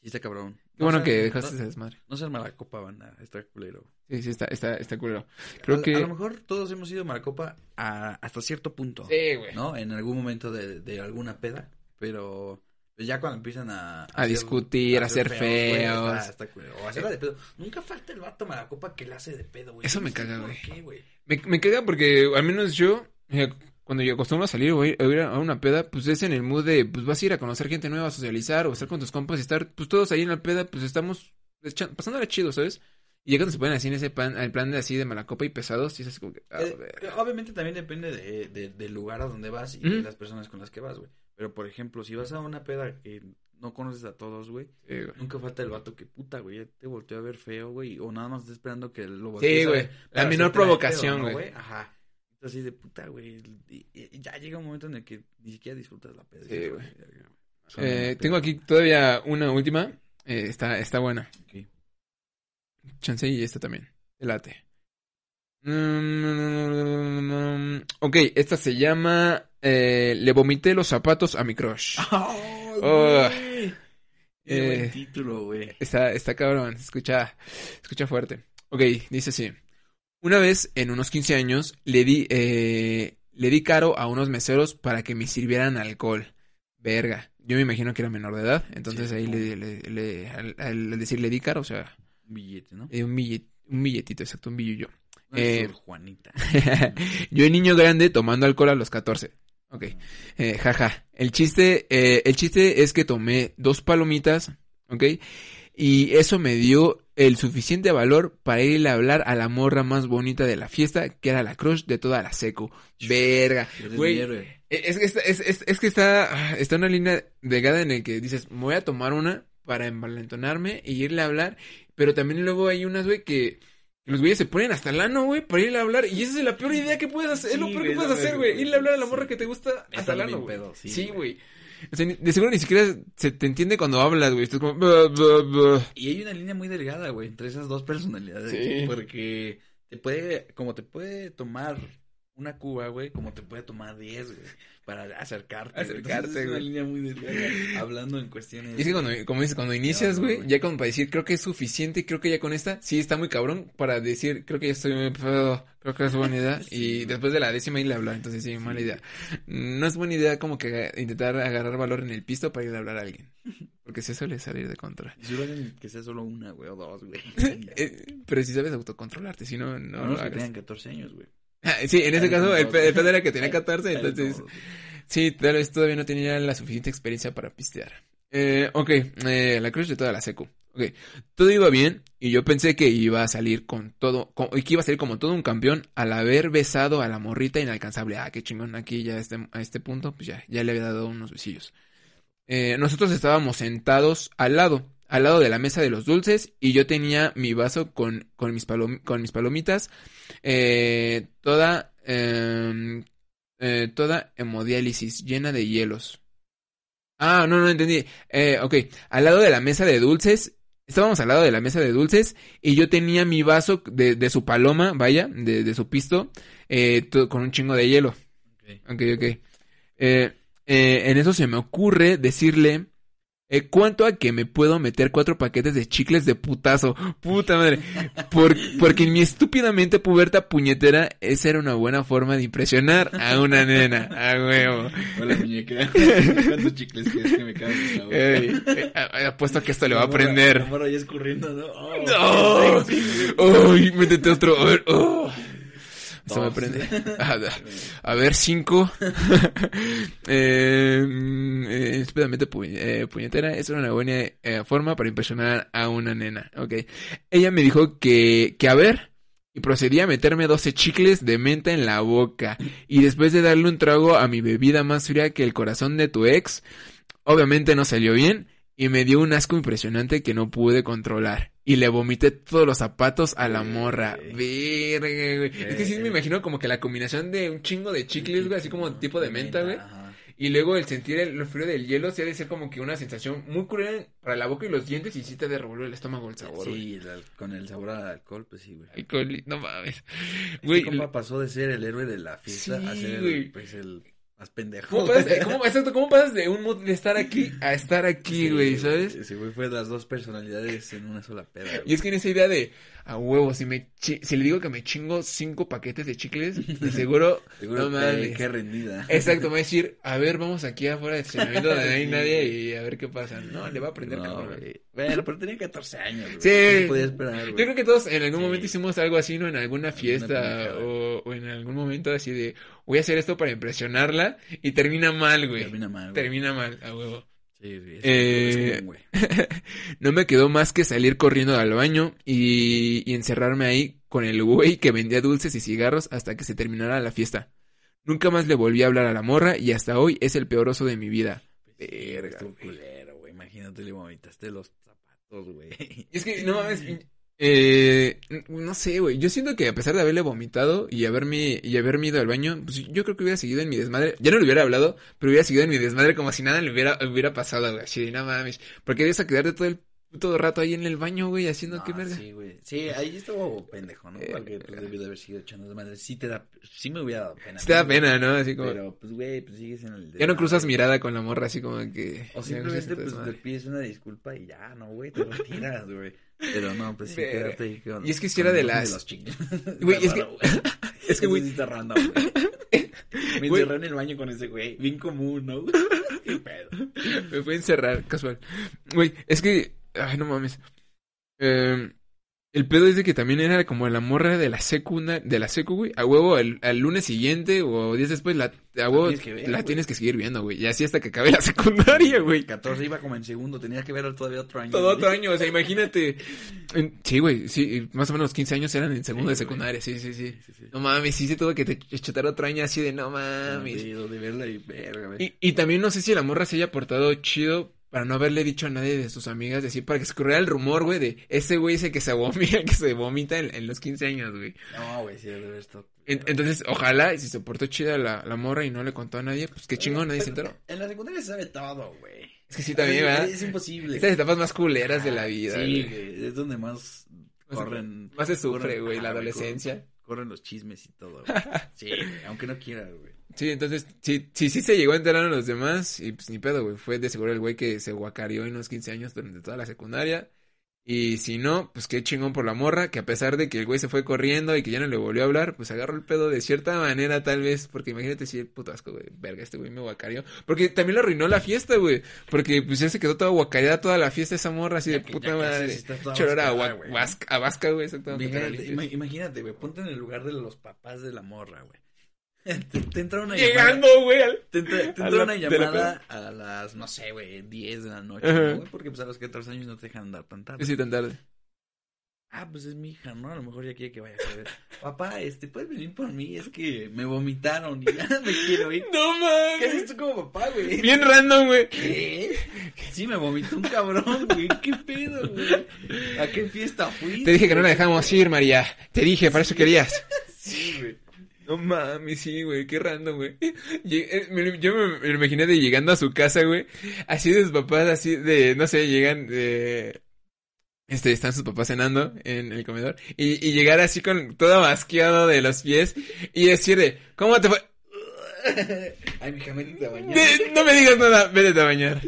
[SPEAKER 2] Sí, está cabrón.
[SPEAKER 1] Qué bueno que dejaste
[SPEAKER 2] no,
[SPEAKER 1] desmadre.
[SPEAKER 2] no sean mala banda, está culero.
[SPEAKER 1] Sí, sí, está, está, está culero. Creo
[SPEAKER 2] a,
[SPEAKER 1] que...
[SPEAKER 2] a lo mejor todos hemos sido malacopa a, hasta cierto punto,
[SPEAKER 1] Sí, güey.
[SPEAKER 2] ¿no? En algún momento de, de alguna peda, pero pues ya cuando empiezan a...
[SPEAKER 1] A discutir, a ser feos.
[SPEAKER 2] está- está culero. O hacerla de pedo. Nunca falta el vato malacopa que la hace de pedo, güey.
[SPEAKER 1] Eso me caga, güey. Me, me caga porque al menos yo, eh, cuando yo acostumbro a salir o ir, a una peda, pues es en el mood de, pues vas a ir a conocer gente nueva, a socializar o estar con tus compas y estar, pues todos ahí en la peda, pues estamos echa- pasándola chido, ¿sabes? Y ya cuando se ponen así en ese plan, el plan de así de malacopa y pesados, sí es como que,
[SPEAKER 2] Eh, obviamente también depende de, de- del lugar a donde vas y de las personas con las que vas, güey. Pero, por ejemplo, si vas a una peda que no conoces a todos, güey,
[SPEAKER 1] Sí, güey.
[SPEAKER 2] nunca falta el vato que puta, güey, ya te volteó a ver feo, güey, o nada más está esperando que lo
[SPEAKER 1] Sí,
[SPEAKER 2] voltees a
[SPEAKER 1] güey. La menor provocación,
[SPEAKER 2] pedo, ¿no,
[SPEAKER 1] güey.
[SPEAKER 2] Ajá. Entonces, así de puta, güey, y- y ya llega un momento en el que ni siquiera disfrutas la peda.
[SPEAKER 1] Sí, güey. Eh, tengo aquí todavía una última, eh, está, está buena.
[SPEAKER 2] Ok.
[SPEAKER 1] Chance y esta también. Te late. Mm, ok, esta se llama eh, Le vomité los zapatos a mi crush. *laughs*
[SPEAKER 2] ¡Ay,
[SPEAKER 1] Oh.
[SPEAKER 2] Qué buen
[SPEAKER 1] Eh,
[SPEAKER 2] título, güey.
[SPEAKER 1] Está, está cabrón, escucha, escucha fuerte. Ok, dice así. Una vez, en unos 15 años, le di, eh, le di caro a unos meseros para que me sirvieran alcohol. Verga. Yo me imagino que era menor de edad, entonces
[SPEAKER 2] Sí,
[SPEAKER 1] ahí le, le- le- al, al decir le di caro, o sea,
[SPEAKER 2] Un billete, ¿no?
[SPEAKER 1] di un, billet- un billetito, exacto, un billullo.
[SPEAKER 2] No,
[SPEAKER 1] eh,
[SPEAKER 2] Juanita. *laughs*
[SPEAKER 1] Yo, niño grande, tomando alcohol a los 14. Ok. Eh, jaja. El chiste, eh, el chiste es que tomé dos palomitas, ¿ok? Y eso me dio el suficiente valor para ir a hablar a la morra más bonita de la fiesta, que era la crush de toda la secu. Verga. Güey,
[SPEAKER 2] héroe.
[SPEAKER 1] Es, es, es, es- es que está, ah, está una línea delgada en el que dices, me voy a tomar una para envalentonarme y irle a hablar, pero también luego hay unas, güey, que los güeyes se ponen hasta el ano, güey, para irle a hablar, y esa es la peor idea que puedes hacer, es lo peor que puedes hacer, güey, irle a hablar a la morra que te gusta hasta el ano, güey.
[SPEAKER 2] pedo, sí, güey.
[SPEAKER 1] O sea, de seguro ni siquiera se te entiende cuando hablas, güey, estás como...
[SPEAKER 2] Y hay una línea muy delgada, güey, entre esas dos personalidades.
[SPEAKER 1] Sí.
[SPEAKER 2] Porque te puede, como te puede tomar una cuba, güey, como te puede tomar 10, güey, para acercarte. güey.
[SPEAKER 1] Acercarte,
[SPEAKER 2] es una línea muy delgada, hablando en cuestiones.
[SPEAKER 1] Y es que cuando, como dices, cuando inicias, güey, ya como para decir, creo que es suficiente, creo que ya con esta, sí está muy cabrón para decir, creo que ya estoy muy pedo, creo que es buena idea.
[SPEAKER 2] Sí,
[SPEAKER 1] y después de la décima irle a hablar, entonces sí, mala idea. No es buena idea como que intentar agarrar valor en el pisto para ir a hablar a alguien. Porque se suele salir de control.
[SPEAKER 2] Y hacen que sea solo una, güey, o dos, güey. *laughs*
[SPEAKER 1] Eh, pero si sabes autocontrolarte, si no, no
[SPEAKER 2] No,
[SPEAKER 1] lo
[SPEAKER 2] los que
[SPEAKER 1] hagas.
[SPEAKER 2] tengan 14 años, güey. *laughs*
[SPEAKER 1] Sí, en ese caso, el, el pedo era que tenía
[SPEAKER 2] Hay-
[SPEAKER 1] 14,
[SPEAKER 2] hay
[SPEAKER 1] entonces... Sí, tal vez todavía no tenía la suficiente experiencia para pistear. Eh, ok, eh, la crush de toda la secu. Ok, todo iba bien y yo pensé que iba a salir con todo, con- y que iba a salir como todo un campeón al haber besado a la morrita inalcanzable. Ah, qué chingón, aquí ya a este, a este punto, pues ya, ya le había dado unos besillos. Eh, nosotros estábamos sentados al lado, al lado de la mesa de los dulces y yo tenía mi vaso con, con, mis, palom- con mis palomitas, eh, toda, em, eh, toda hemodiálisis, llena de hielos. Ah, no, no entendí. Eh, ok, al lado de la mesa de dulces, estábamos al lado de la mesa de dulces y yo tenía mi vaso de, de su paloma, vaya, de, de su pisto, to- con un chingo de hielo.
[SPEAKER 2] Ok.
[SPEAKER 1] Ok, ok. Eh, en eso se me ocurre decirle, eh, ¿cuánto a que me puedo meter cuatro paquetes de chicles de putazo? Puta madre. Por- porque en mi estúpidamente puberta puñetera, esa era una buena forma de impresionar a una nena. A huevo.
[SPEAKER 2] Hola, muñeca. *laughs* ¿Cuántos chicles quieres que me caben en la boca?
[SPEAKER 1] Ey, eh, a- apuesto que esto le va a
[SPEAKER 2] La La
[SPEAKER 1] aprender.
[SPEAKER 2] morra ya escurriendo, ¿no? Oh,
[SPEAKER 1] ¡No! Métete otro. A ver. oh. Esto me
[SPEAKER 2] Dos.
[SPEAKER 1] aprende. *laughs* A, ver, cinco. *laughs* eh, mm, eh, estúpidamente pu- eh, puñetera. Es una buena eh, forma para impresionar a una nena. Ok. Ella me dijo que, que a ver. Y procedí a meterme 12 chicles de menta en la boca. Y después de darle un trago a mi bebida más fría que el corazón de tu ex, obviamente no salió bien. Y me dio un asco impresionante que no pude controlar. Y le vomité todos los zapatos a la morra. Verga, güey. Es que sí me imagino como que la combinación de un chingo de chicles, güey, así como tipo de menta, güey. Y luego el sentir el, el frío del hielo, sí ha de ser como que una sensación muy cruel para la boca y los dientes y sí te ha de revolver el estómago el sabor.
[SPEAKER 2] Sí, el con el sabor al alcohol, pues sí, güey.
[SPEAKER 1] Alcohol, no mames.
[SPEAKER 2] Este
[SPEAKER 1] Güey,
[SPEAKER 2] compa pasó de ser el héroe de la fiesta
[SPEAKER 1] Sí,
[SPEAKER 2] a ser pues, el más pendejo.
[SPEAKER 1] ¿cómo pasas, eh, *laughs* cómo, exacto, ¿cómo pasas de un mood de estar aquí a estar aquí,
[SPEAKER 2] Sí,
[SPEAKER 1] güey, ¿sabes?
[SPEAKER 2] Ese güey fue las dos personalidades en una sola peda. güey.
[SPEAKER 1] Y es que en esa idea de, a huevo, si me si le digo que me chingo cinco paquetes de chicles, de *laughs* seguro,
[SPEAKER 2] Seguro
[SPEAKER 1] no mames.
[SPEAKER 2] qué rendida.
[SPEAKER 1] Exacto, me va a decir, *laughs* a ver, vamos aquí afuera del estacionamiento donde no hay nadie y a ver qué pasa. No, le va a aprender
[SPEAKER 2] No,
[SPEAKER 1] cabrón.
[SPEAKER 2] Bueno, pero tenía 14 años, güey.
[SPEAKER 1] Sí.
[SPEAKER 2] ¿Qué se podía esperar, güey?
[SPEAKER 1] Yo creo que todos en algún
[SPEAKER 2] Sí.
[SPEAKER 1] momento hicimos algo así, ¿no? En alguna fiesta o, o en algún momento así de, voy a hacer esto para impresionarla y termina mal, güey.
[SPEAKER 2] Termina mal, güey.
[SPEAKER 1] Termina mal, a huevo.
[SPEAKER 2] Sí, sí, es-
[SPEAKER 1] Eh,
[SPEAKER 2] común. *laughs*
[SPEAKER 1] No me quedó más que salir corriendo al baño y, y encerrarme ahí con el güey que vendía dulces y cigarros hasta que se terminara la fiesta. Nunca más le volví a hablar a la morra y hasta hoy es el peor oso de mi vida. Verga,
[SPEAKER 2] Estuvo
[SPEAKER 1] güey.
[SPEAKER 2] culero, güey. Imagínate, le vomitaste los zapatos, güey.
[SPEAKER 1] Es que, no mames, eh, no sé, güey. Yo siento que a pesar de haberle vomitado y haberme, y haberme ido al baño, pues yo creo que hubiera seguido en mi desmadre. Ya no le hubiera hablado, pero hubiera seguido en mi desmadre como si nada le hubiera, hubiera pasado, güey. Así de, no mames. Porque debes a quedarte todo el todo rato ahí en el baño, güey, haciendo
[SPEAKER 2] No,
[SPEAKER 1] qué verga.
[SPEAKER 2] Sí, güey. Sí, ahí estuvo pendejo, ¿no? Porque pues, debió de haber sido echando de madre. Sí te da, sí me hubiera dado pena.
[SPEAKER 1] Sí te da
[SPEAKER 2] güey.
[SPEAKER 1] pena, ¿no? Así como...
[SPEAKER 2] Pero, pues, güey, pues sigues en el...
[SPEAKER 1] Ya no cruzas mirada con la morra así como que...
[SPEAKER 2] O simplemente, pues, te pides una disculpa y ya, ¿no, güey? Te retiras, güey. Pero no, pues sí, quédate con...
[SPEAKER 1] Y es que si era de las-
[SPEAKER 2] los chicles. *laughs*
[SPEAKER 1] Güey, es que-. *laughs* Es que, güey,
[SPEAKER 2] random, güey. *laughs* Me encerré en el baño con ese güey. Bien común, ¿no? Qué pedo.
[SPEAKER 1] me fue a encerrar, casual. Güey, es que... Ay, no mames. Eh, el pedo es de que también era como la morra de la secunda, de la secu, güey. A huevo, al, al lunes siguiente o días después, la, a huevo,
[SPEAKER 2] tienes ver,
[SPEAKER 1] la
[SPEAKER 2] güey.
[SPEAKER 1] tienes que seguir viendo, güey. Y así hasta que acabe la *laughs* secundaria, güey.
[SPEAKER 2] 14 iba como en segundo. Tenía que ver todavía otro año.
[SPEAKER 1] Todo otro año, o sea, imagínate. Sí, güey, sí, más o menos los 15 años eran en segundo de
[SPEAKER 2] Sí,
[SPEAKER 1] secundaria, sí, sí, sí.
[SPEAKER 2] Sí, sí.
[SPEAKER 1] No mames, sí se tuvo que te chutar otro año así de no mames.
[SPEAKER 2] De, de verla y verga, güey.
[SPEAKER 1] Y, y también no sé si la morra se haya portado chido para no haberle dicho a nadie de sus amigas, decir, para que se corriera el rumor, güey, de ese güey ese que se vomita, *laughs* que se vomita en, en los 15 años, güey.
[SPEAKER 2] No, güey, sí, debe.
[SPEAKER 1] En- entonces, ojalá, y si se portó chida la, la morra y no le contó a nadie, pues qué chingón, nadie se enteró.
[SPEAKER 2] En la secundaria se sabe todo, güey.
[SPEAKER 1] Es que sí, también, ¿verdad?
[SPEAKER 2] Es imposible.
[SPEAKER 1] Estas etapas más culeras de la vida,
[SPEAKER 2] Sí,
[SPEAKER 1] güey.
[SPEAKER 2] Es donde más corren.
[SPEAKER 1] Más se sufre, güey, la adolescencia.
[SPEAKER 2] Corren, corren los chismes y todo, güey. Sí, güey, aunque no quieras, güey.
[SPEAKER 1] Sí, entonces, sí, sí, sí se llegó a enterar a los demás y pues ni pedo, güey. Fue de seguro el güey que se guacareó en los 15 años durante toda la secundaria. Y si no, pues qué chingón por la morra, que a pesar de que el güey se fue corriendo y que ya no le volvió a hablar, pues agarró el pedo de cierta manera tal vez, porque imagínate si el puto asco, güey, verga, este güey me guacareó. Porque también le arruinó la fiesta, güey, porque pues ya se quedó toda guacareada toda la fiesta esa morra así de
[SPEAKER 2] que-
[SPEAKER 1] puta madre. Chorora a, vasca- a vasca, güey, exactamente.
[SPEAKER 2] Imagínate, ima- imagínate, güey. Ponte en el lugar de los papás de la morra, güey. Te, te entra una
[SPEAKER 1] Llegando,
[SPEAKER 2] llamada.
[SPEAKER 1] güey, al-
[SPEAKER 2] Te entra, te una
[SPEAKER 1] la
[SPEAKER 2] llamada a las, no sé, güey, 10 de la noche. Porque pues a los 14 años no te dejan andar tan tarde.
[SPEAKER 1] Sí, tan tarde.
[SPEAKER 2] Ah, pues es mi hija, ¿no? A lo mejor ya quiere que vaya a ver. Papá, este, ¿puedes venir por mí? Es que me vomitaron y ya me quiero ir.
[SPEAKER 1] No
[SPEAKER 2] ¿Qué haces
[SPEAKER 1] mames.
[SPEAKER 2] tú como papá, güey?
[SPEAKER 1] Bien random, güey.
[SPEAKER 2] ¿Qué? Sí, me vomitó un cabrón, güey. ¿Qué pedo, güey? ¿A qué fiesta fui?
[SPEAKER 1] Te dije que no la dejamos ir, María. Te dije, para eso querías. No mames, sí, güey, qué random, güey. *laughs* Eh, Yo me, lo imaginé de llegando a su casa, güey. Así de sus papás, así de, no sé, llegan de... Este, están sus papás cenando en el comedor. Y, y llegar así con todo masqueado de los pies. Y decir de, ¿cómo te fue? *laughs*
[SPEAKER 2] Ay, mi hija, métete a bañar.
[SPEAKER 1] De- no me digas nada, vete a bañar.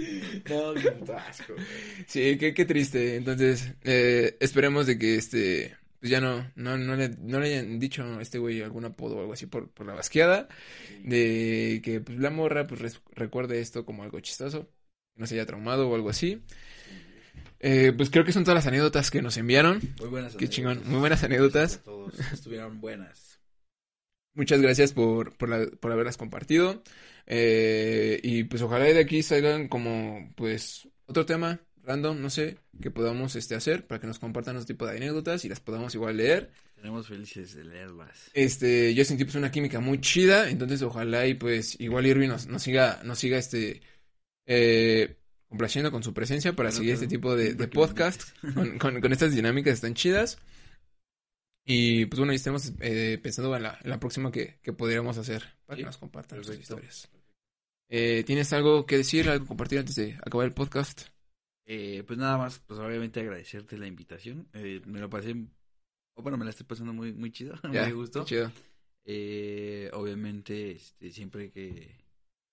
[SPEAKER 2] No, qué asco, güey.
[SPEAKER 1] Sí, qué, qué triste. Entonces, eh, esperemos de que este, pues ya no, no, no le, no le hayan dicho a este güey algún apodo o algo así por, por la basqueada. De que pues la morra pues res- recuerde esto como algo chistoso. Que no se haya traumado o algo así. Eh, pues creo que son todas las anécdotas que nos enviaron.
[SPEAKER 2] Muy buenas
[SPEAKER 1] Qué
[SPEAKER 2] anécdotas.
[SPEAKER 1] chingón, muy buenas anécdotas.
[SPEAKER 2] Todos estuvieron buenas.
[SPEAKER 1] Muchas gracias por, por, la- por haberlas compartido. Eh, y pues ojalá de aquí salgan como pues otro tema random, no sé, que podamos este hacer para que nos compartan otro tipo de anécdotas y las podamos igual leer.
[SPEAKER 2] Tenemos felices de leerlas.
[SPEAKER 1] Este, yo sentí pues una química muy chida, entonces ojalá y pues igual Irving nos, nos siga, nos siga este eh, complaciendo con su presencia para seguir este tipo de, podcast *laughs* con, con, con estas dinámicas están chidas. Y pues bueno, y estemos eh, pensando en la, en la próxima que, que podríamos hacer para
[SPEAKER 2] Sí,
[SPEAKER 1] que nos compartan sus historias. Eh, ¿Tienes algo que decir, algo que compartir antes de acabar el podcast?
[SPEAKER 2] Eh, pues nada más, pues obviamente agradecerte la invitación. Eh, me lo pasé, o bueno, me la estoy pasando muy, muy chido, *laughs* me gustó.
[SPEAKER 1] chido.
[SPEAKER 2] Eh, obviamente, este, siempre que,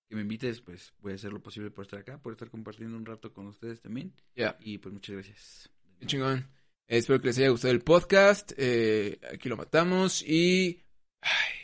[SPEAKER 2] que me invites, pues voy a hacer lo posible por estar acá, por estar compartiendo un rato con ustedes también. Y pues muchas gracias.
[SPEAKER 1] qué chingón. Eh, espero que les haya gustado el podcast. Eh, aquí lo matamos y... Ay,